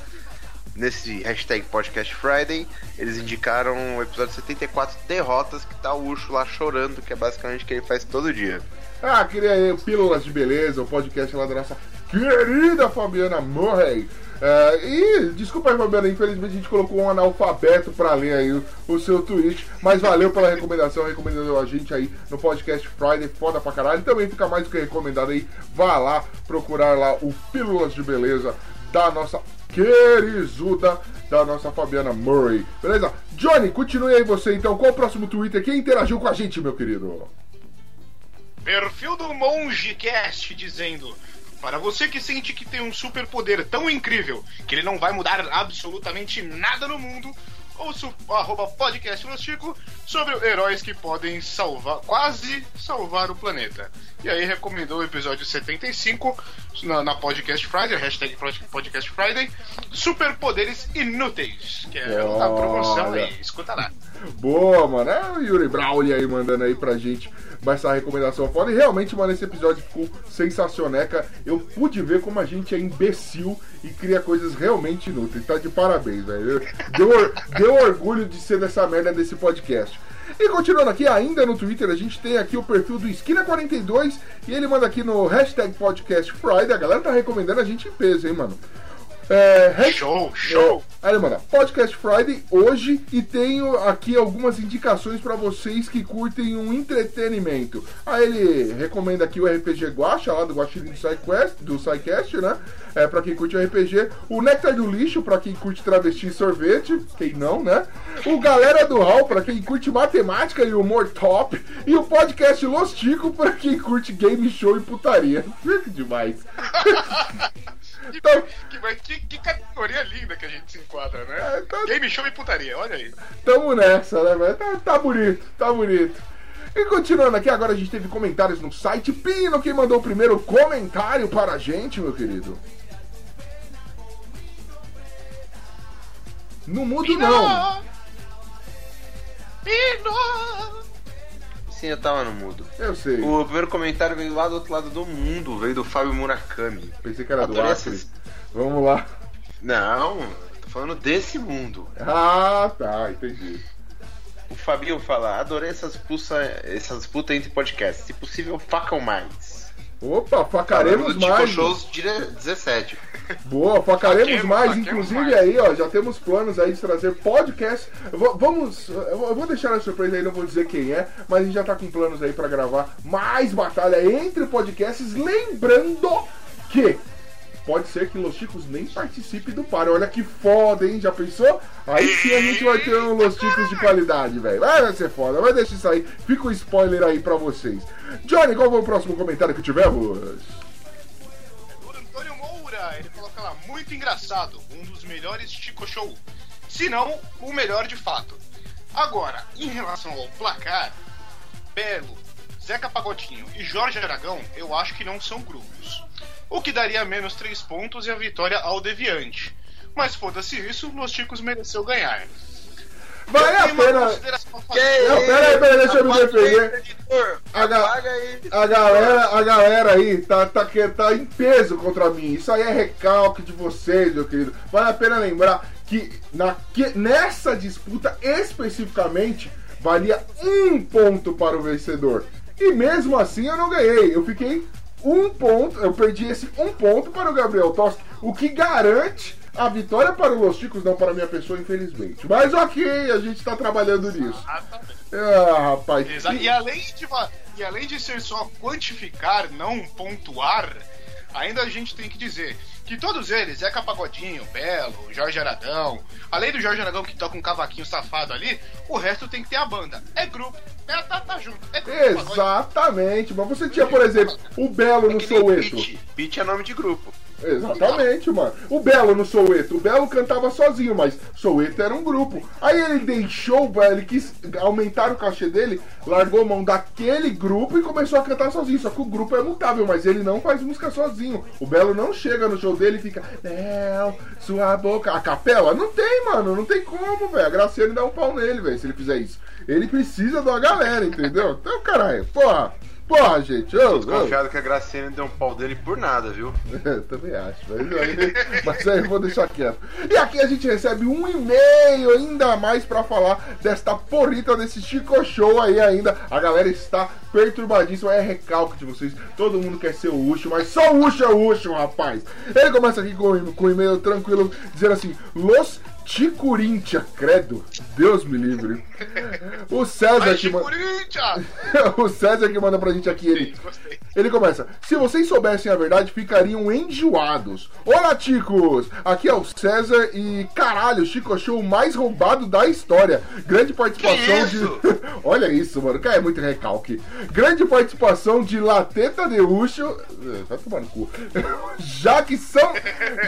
nesse hashtag Podcast Friday, eles indicaram o episódio 74, Derrotas, que tá o Ucho lá chorando, que é basicamente o que ele faz todo dia. Ah, queria aí, Pílulas de Beleza, o podcast lá da nossa querida Fabiana Murray. É, e desculpa aí, Fabiana, infelizmente a gente colocou um analfabeto pra ler aí o, o seu tweet, mas valeu pela recomendação, recomendando a gente aí no podcast Friday, foda pra caralho. Também fica mais do que recomendado aí, vá lá procurar lá o Pílulas de Beleza da nossa querizuda, da nossa Fabiana Murray. Beleza? Johnny, continue aí você então. Qual o próximo Twitter? Quem interagiu com a gente, meu querido? Perfil do MongeCast dizendo: Para você que sente que tem um superpoder tão incrível que ele não vai mudar absolutamente nada no mundo, ouça o arroba podcast no Chico sobre heróis que podem salvar, quase salvar o planeta. E aí recomendou o episódio 75 na, na Podcast Friday, hashtag Podcast Friday, Superpoderes Inúteis, que é a promoção aí, escuta lá. Boa, mano. É o Yuri Brawley aí mandando aí pra gente essa recomendação foda. E realmente, mano, esse episódio ficou sensacioneca. Eu pude ver como a gente é imbecil e cria coisas realmente inúteis. Tá de parabéns, velho. Deu, deu orgulho de ser dessa merda desse podcast. E continuando aqui, ainda no Twitter, a gente tem aqui o perfil do Esquina42 e ele manda aqui no hashtag podcast Friday. A galera tá recomendando a gente em peso, hein, mano. É, show, show. Aí ele manda Podcast Friday hoje e tenho aqui algumas indicações pra vocês que curtem um entretenimento. Aí ele recomenda aqui o RPG Guacha, lá do Guaxinim do SciQuest, do SciCast, né? É, pra quem curte RPG. O Nectar do Lixo, pra quem curte travesti e sorvete. Quem não, né? O Galera do Hall, pra quem curte matemática e humor top. E o podcast Los Tico, pra quem curte game show e putaria. Demais. Então- Que, mas que, que categoria linda que a gente se enquadra, né? É, tá- Game show e putaria, olha aí. Tamo nessa, né, velho? Tá, tá bonito, tá bonito. E continuando aqui, agora a gente teve comentários no site. Pino, quem mandou o primeiro comentário para a gente, meu querido? Não mudo, não. Pino! Sim, eu tava no mudo. Eu sei. O primeiro comentário veio lá do outro lado do mundo, veio do Fábio Murakami. Pensei que era do Adorei Acre. essas- Vamos lá. Não, tô falando desse mundo. Ah, tá, entendi. O Fabinho fala, adorei essas pulsa, essas disputas entre podcasts. Se possível, facam mais. Opa, facaremos mais. Shows dire- 17. Boa, facaremos Faquemos, mais. faquemos Inclusive mais. aí, ó, já temos planos aí de trazer podcast. Vou- Vamos, eu vou- deixar a surpresa aí, não vou dizer quem é, mas a gente já tá com planos aí pra gravar mais batalha entre podcasts. Lembrando que pode ser que Los Chicos nem participe do par. Olha que foda, hein? Já pensou? Aí sim a gente vai ter um Los Chicos de qualidade, velho. Vai ser foda, vai deixar isso aí. Fica o spoiler aí pra vocês. Johnny, qual foi o próximo comentário que tivemos? O Antônio Moura, ele coloca lá, muito engraçado, um dos melhores Chico Show. Se não, o melhor de fato. Agora, em relação ao placar, Belo, Zeca Pagodinho e Jorge Aragão, eu acho que não são grupos. O que daria menos 3 pontos e a vitória ao Deviante. Mas foda-se isso, Los Chicos mereceu ganhar. Vale a pena. fazer. Não, pera aí, pera aí, deixa eu me defender. A, ga- a galera, a galera aí tá, tá, que- tá em peso contra mim. Isso aí é recalque de vocês, meu querido. Vale a pena lembrar que, na, que nessa disputa especificamente valia um ponto para o vencedor. E mesmo assim eu não ganhei. Eu fiquei um ponto, eu perdi esse um ponto para o Gabriel Toski, o que garante a vitória para o Los Chicos, não para a minha pessoa, infelizmente. Mas ok, a gente tá trabalhando nisso. Ah, rapaz. Exa- E além, de, e além de ser só quantificar, não pontuar, ainda a gente tem que dizer que todos eles, Zeca Pagodinho, Belo, Jorge Aragão, além do Jorge Aragão que toca um cavaquinho safado ali, o resto tem que ter a banda. É grupo, é, tá, tá junto. É grupo. Exatamente. Mas você tinha, por exemplo, o Belo no Soueto. Beat. Beat é nome de grupo. Exatamente, mano. O Belo no Soueto. O Belo cantava sozinho, mas Soueto era um grupo. Aí ele deixou, velho, ele quis aumentar o cachê dele, largou mão daquele grupo e começou a cantar sozinho. Só que o grupo é mutável, mas ele não faz música sozinho. O Belo não chega no show dele e fica, Léo, sua boca. A capela? Não tem, mano. Não tem como, velho. A Graciane dá um pau nele, velho, se ele fizer isso. Ele precisa uma galera, entendeu? Então, caralho, porra. Porra, gente. Ô, ô. Desconfiado que a Graciane deu um pau dele por nada, viu? Eu também acho, mas aí, mas aí eu vou deixar quieto. E aqui a gente recebe um e-mail ainda mais pra falar desta porrita desse Chico Show aí ainda. A galera está perturbadíssima, é recalque de vocês. Todo mundo quer ser o Ucho, mas só o Ucho é o Ucho, rapaz. Ele começa aqui com, com um e-mail tranquilo, dizendo assim: Los Ticurintia, credo, Deus me livre. O César que manda. o César que manda pra gente aqui, ele. Ele começa. Se vocês soubessem a verdade, ficariam enjoados. Olá, ticos! Aqui é o César e caralho, o Chico Show o mais roubado da história. Grande participação de. Olha isso, mano. Cara, é muito recalque. Grande participação de Lateta de Ucho. Eh, Vai tomar no cu. Já que são.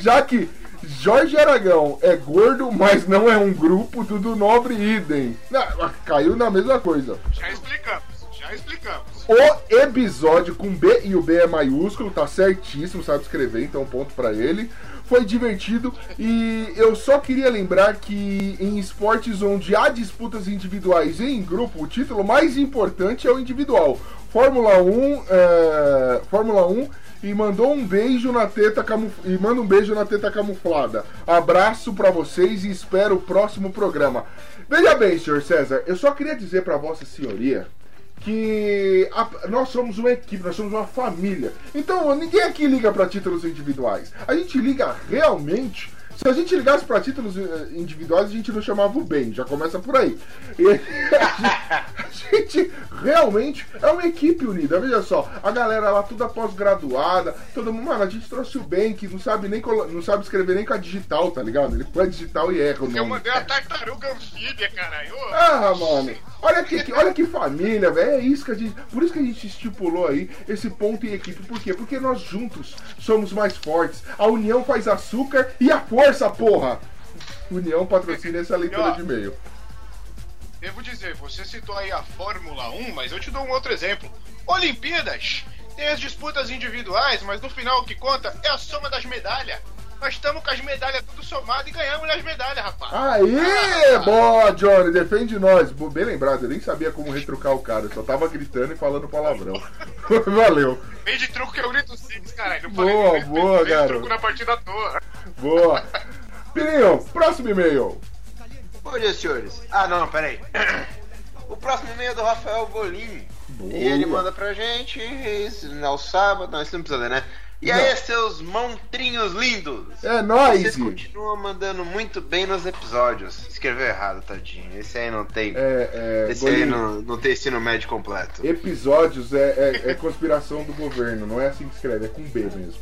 Já que. Jorge Aragão é gordo, mas não é um grupo, Dudu Nobre idem. Não, caiu na mesma coisa. Já explicamos, já explicamos. O episódio com B e o B é maiúsculo, tá certíssimo, sabe escrever, então ponto pra ele. Foi divertido e eu só queria lembrar que em esportes onde há disputas individuais e em grupo, o título mais importante é o individual. Fórmula 1, é, Fórmula 1 e mandou um beijo na teta camu... e manda um beijo na teta camuflada. Abraço pra vocês e espero o próximo programa. Veja bem, senhor César, eu só queria dizer pra vossa senhoria que a- nós somos uma equipe, nós somos uma família. Então ninguém aqui liga pra títulos individuais. A gente liga realmente. Se a gente ligasse pra títulos eh, individuais, a gente não chamava o bem, já começa por aí. E a gente realmente é uma equipe unida. Veja só, a galera lá toda pós-graduada, todo mundo, mano, a gente trouxe o bem que não sabe nem não sabe escrever nem com a digital, tá ligado? Ele põe a digital e erra o Eu mandei a tartaruga anfíbia, caralho. Ah, mano. Olha que, olha que família, velho. É isso que a gente. Por isso que a gente estipulou aí esse ponto em equipe. Por quê? Porque nós juntos somos mais fortes. A união faz açúcar e a força, porra! União patrocina essa leitura de e-mail. Devo dizer, você citou aí a Fórmula 1, mas eu te dou um outro exemplo. Olimpíadas! Tem as disputas individuais, mas no final o que conta é a soma das medalhas. Nós estamos com as medalhas tudo somado e ganhamos as medalhas, rapaz. Aí, boa, Johnny, defende nós. Bem lembrado, eu nem sabia como retrucar o cara, eu só tava gritando e falando palavrão. Valeu. Vem de truco que eu grito sim, caralho. Não Boa, falei, boa, vem de garoto. truco na partida à toa. Boa. Pirinho, próximo e-mail. Bom dia, senhores. Ah, não, peraí. O próximo e-mail é do Rafael Golim. E ele manda pra gente esse, no sábado. Não, isso não precisa ler, né? E aí, Não. seus montrinhos lindos? É nóis. Vocês continuam mandando muito bem nos episódios. Escreveu errado, tadinho. Esse aí não tem. É, é, Esse aí não, não tem ensino médio completo. Episódios é, é- é conspiração do governo, não é assim que escreve, é com B mesmo.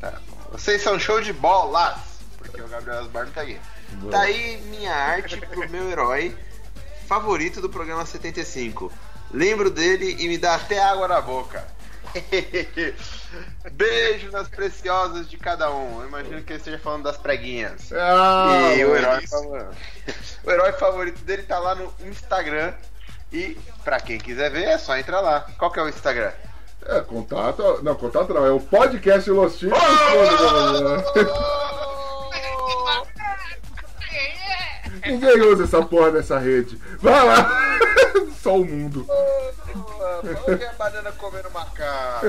Tá. Vocês são show de bolas. Porque o Gabriel Asbar não tá aí. Boa. Tá aí minha arte pro meu herói favorito do programa 75. Lembro dele e me dá até água na boca. Beijo nas preciosas de cada um. Eu imagino que ele esteja falando das preguinhas. Ah, e o herói, favorito, o herói favorito dele tá lá no Instagram. E pra quem quiser ver, é só entrar lá. Qual que é o Instagram? É, contato. Não, contato não, é o podcast Los Chicos. Ninguém usa essa porra dessa rede. Vai lá! Só o mundo. Olha a banana comendo macaco.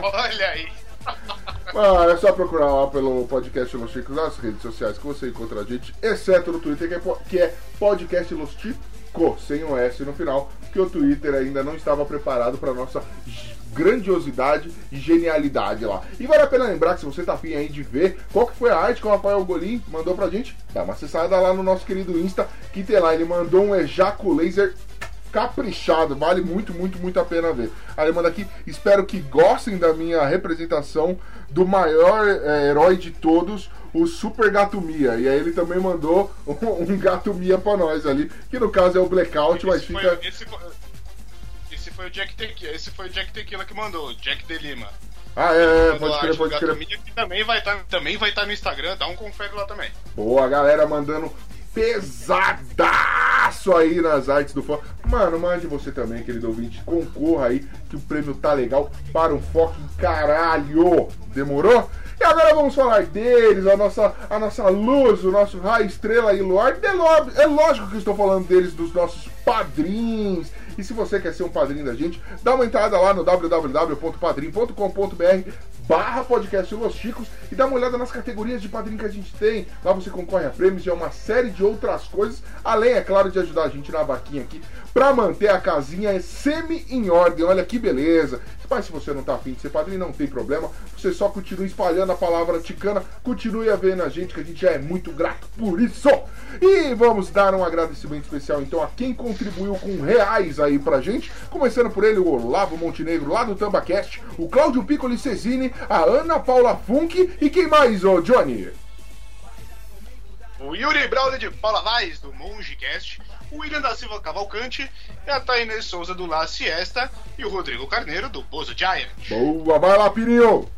Olha aí. Ah, é só procurar lá pelo podcast Los Chicos nas redes sociais que você encontra a gente, exceto no Twitter, que é, que é podcast Los Chico, sem o S no final, porque o Twitter ainda não estava preparado para nossa grandiosidade e genialidade lá. E vale a pena lembrar que se você tá afim aí de ver qual que foi a arte que o Rafael Golim mandou pra gente, dá uma acessada lá no nosso querido Insta, que tem lá, ele mandou um ejaco laser caprichado, vale muito, muito, muito a pena ver. Aí manda aqui, espero que gostem da minha representação do maior eh, herói de todos, o Super Gato Mia. E aí ele também mandou um, um Gato Mia pra nós ali, que no caso é o Blackout, mas Esse fica... foi, esse, foi, esse foi o Jack Tequila, esse foi o Jack Tequila que mandou, Jack de Lima. Ah, é, Quando pode crer, pode crer. Gato Mídia, que também vai estar também vai estar no Instagram, dá um confere lá também. Boa, galera mandando pesadaço aí nas artes do fã. Mano, mande você também, querido ouvinte. Concorra aí, que o prêmio tá legal para um fucking caralho. Demorou? E agora vamos falar deles, a nossa, a nossa luz, o nosso raio, estrela e luar. É, lógico que estou falando deles, dos nossos padrinhos. E se você quer ser um padrinho da gente, dá uma entrada lá no www.padrim.com.br barra podcast Los Chicos e dá uma olhada nas categorias de padrinho que a gente tem. Lá você concorre a prêmios e a uma série de outras coisas, além, é claro, de ajudar a gente na vaquinha aqui pra manter a casinha semi em ordem. Olha que beleza. Mas se você não tá afim de ser padrinho, não tem problema. Você só continue espalhando a palavra ticana, continue a ver na gente, que a gente já é muito grato por isso. E vamos dar um agradecimento especial então a quem contribuiu com reais aí pra gente. Começando por ele, o Olavo Montenegro, lá do Tambacast, o Cláudio Piccoli Cesini, a Ana Paula Funk e quem mais, ô Johnny? O Yuri Braulio de Paula Vaz, do MongeCast, o William da Silva Cavalcante, e a Tainê Souza do La Siesta e o Rodrigo Carneiro do Bozo Giant. Boa, vai lá, Pirinho!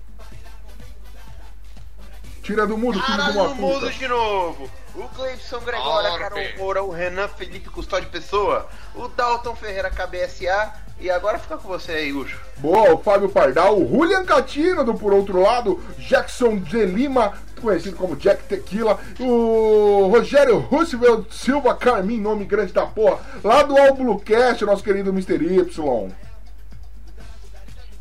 Tira do mundo, filho de Caralho, uma no mundo de novo. O Cleibson Gregório, a. Carol Moura, o Renan Felipe Custódio Pessoa, o Dalton Ferreira KBSA e agora fica com você aí, Ucho. Boa, o Fábio Pardal, o Julian Catino, do por outro lado, Jackson de Lima, conhecido como Jack Tequila, o Rogério Roosevelt Silva Carmin, nome grande da porra, lá do Bluecast, nosso querido Mr. Y.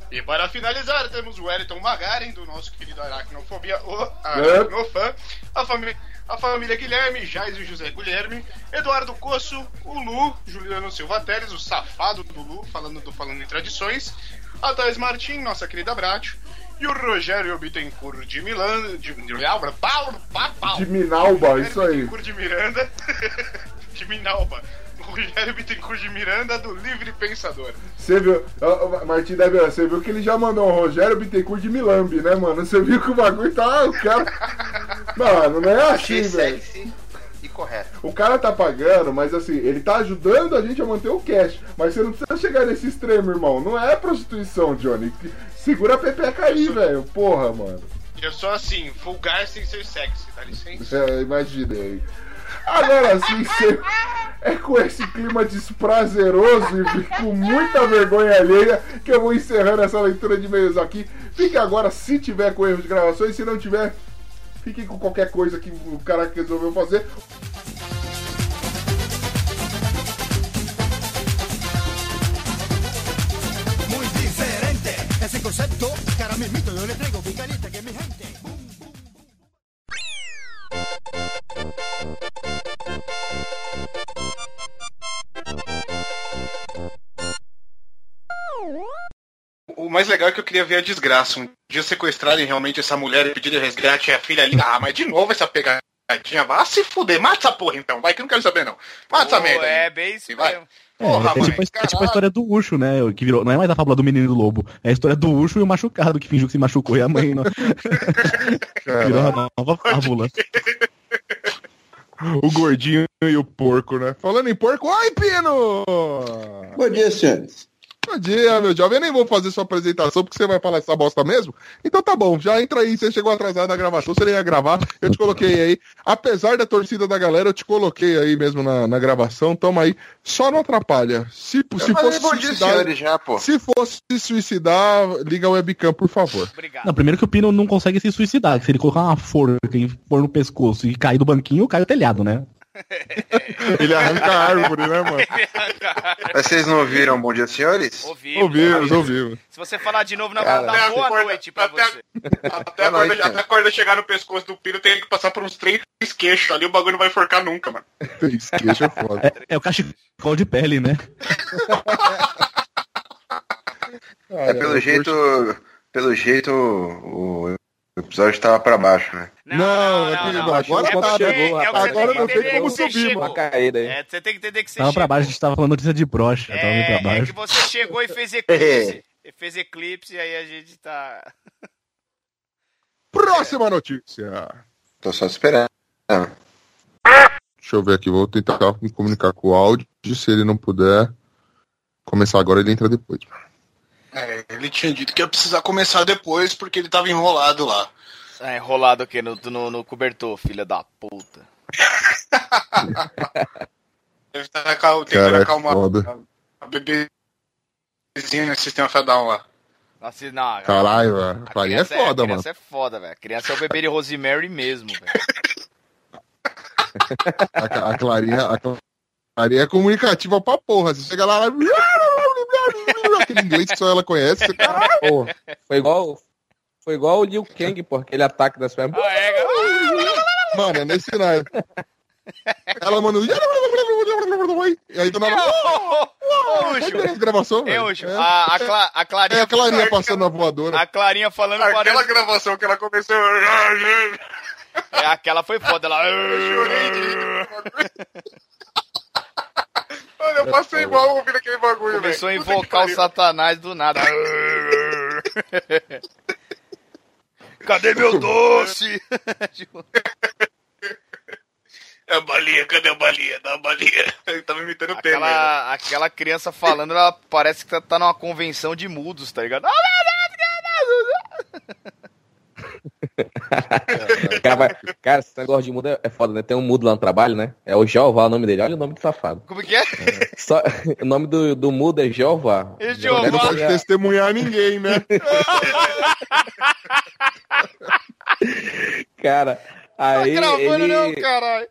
E para finalizar, temos o Wellington Magaren, do nosso querido Aracnofobia, o É. Aracnofã, a, família a família Guilherme, Jais e José Guilherme, Eduardo Coço, o Lu, Juliano Silva Teres, o safado do Lu, falando do Falando em Tradições, a Thais Martim, nossa querida Bratio, e o Rogério Bittencourt de Milan, de, de Alba, Paulo, pau, pau. De Minalba, isso aí. Bittencourt de Miranda, de Minalba, o Rogério Bittencourt de Miranda, do Livre Pensador. Você viu, ó, Martim você viu que ele já mandou o Rogério Bittencourt de Milambi, né, mano? Você viu que o bagulho tá. O cara. Mano, não é assim, velho. e correto. O cara tá pagando, mas assim, ele tá ajudando a gente a manter o cash. Mas você não precisa chegar nesse extremo, irmão. Não é prostituição, Johnny. Segura a pepeca aí, velho. Porra, mano. Eu sou assim, vulgar sem ser sexy, dá licença. É, imaginei. Agora sim, cê- é com esse clima desprazeroso e com muita vergonha alheia que eu vou encerrando essa leitura de e-mails aqui. Fique agora, se tiver com erros de gravações, se não tiver, fique com qualquer coisa que o cara resolveu fazer. Concepto que ahora mismito yo le traigo caliente que mi gente. O mais legal é que eu queria ver a desgraça. Um dia sequestrarem realmente essa mulher e pedirem resgate e a filha ali. Ah, mas de novo essa pegadinha. Vá se fuder. Mata essa porra então. Vai que eu não quero saber não. Mata essa merda. é bem isso vai. mesmo. Porra, é, é, mãe, tipo, é tipo a história do Ucho, né? Que virou, não é mais a fábula do menino e do lobo. É a história do Ucho e o machucado que fingiu que se machucou e a mãe não. virou a nova fábula. O gordinho e o porco, né? Falando em porco, oi, Pino! Bom dia, senhores. Bom dia, meu jovem. Eu nem vou fazer sua apresentação porque você vai falar essa bosta mesmo. Então tá bom, já entra aí. Você chegou atrasado na gravação, você nem ia gravar. Eu te coloquei aí. Apesar da torcida da galera, eu te coloquei aí mesmo na, na gravação. Toma aí. Só não atrapalha. Se, se fosse dia, suicidar, senhores, já, pô. se fosse se suicidar, liga o webcam, por favor. Não, primeiro que o Pino não consegue se suicidar. que Se ele colocar uma forca e pôr no pescoço e cair do banquinho, cai o telhado, né? Ele arranca a árvore, né, mano? Mas vocês não ouviram Bom Dia, Senhores? Ouvimos, Ouvimos, ouvimos. Se você falar de novo, Cara, dar até boa corda- noite pra você. Até a, corda, até a corda chegar no pescoço do piro tem que passar por uns três queixos ali. O bagulho não vai forcar nunca, mano. Três queixos é foda. É, é o cachecol de pele, né? É, pelo jeito. Pelo jeito, o o episódio tava pra baixo, né? Não, é que agora É tá, porque- né? é Agora não tem como subir, chegou. mano. caída aí. É, você tem que entender que você Tava pra chegou. baixo, a gente tava falando notícia de brocha. Tava meio pra É, é baixo. que você chegou e fez eclipse. fez eclipse e aí a gente tá. Próxima notícia. Tô só esperando. Deixa eu ver aqui, vou tentar me comunicar com o áudio. Se ele não puder começar agora, ele entra depois. É, ele tinha dito que ia precisar começar depois porque ele tava enrolado lá. Ah, enrolado aqui no, no, no cobertor, filha da puta. Deve estar tentando Cara, é acalmar foda. a bebezinha no sistema Fedal lá. Assim, não, Caralho, velho. a Clarinha é criança foda, a mano. criança é foda, velho. A criança é o bebê de Rosemary mesmo, velho. A, a Clarinha, a Clarinha é comunicativa pra porra. Você chega lá, ela... aquele inglês que só ela conhece. Caralho, Pô, foi igual. Foi igual o Liu Kang, pô, aquele ataque das pernas. Mano, é nesse cenário. Ela manda. E aí do nada. Ucho, gravação, é, velho. Ucho, a, a, Cla- a Clarinha... É a Clarinha passando na voadora. A Clarinha falando Aquela parece... gravação que ela começou. É, aquela foi foda, ela... Olha, eu passei mal ouvindo aquele bagulho, velho. Começou a Puta que invocar o satanás do nada. Cadê meu doce? É a balinha, cadê a balinha? Dá a balinha. Ele tava imitando o Temer. né? Aquela, aquela criança falando, ela parece que tá numa convenção de mudos, tá ligado? Cara, vai- cara, esse negócio de mudo é, é foda, né? Tem um mudo lá no trabalho, né? É o Jeová o nome dele. Olha o nome do safado. Como que é? Só, o nome do, do mudo é Jeová. É Ele não pode testemunhar ninguém, né? Cara, aí Tá gravando ele... não, caralho.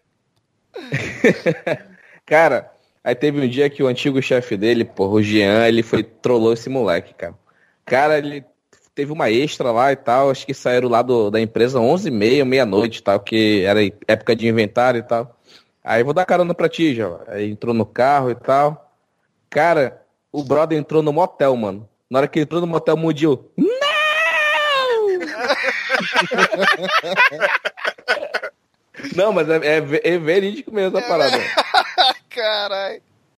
Cara, aí teve um dia que o antigo chefe dele, porra, o Jean, ele foi trollou esse moleque, cara. Cara, ele teve uma extra lá e tal, acho que saíram lá do, da empresa 11h30, meia-noite e tal, que era época de inventário e tal. Aí vou dar carona pra ti, já. Aí entrou no carro e tal. Cara, o brother entrou no motel, mano. Na hora que ele entrou no motel, mudiu. Não, mas é, é, é verídico mesmo a parada. Caralho.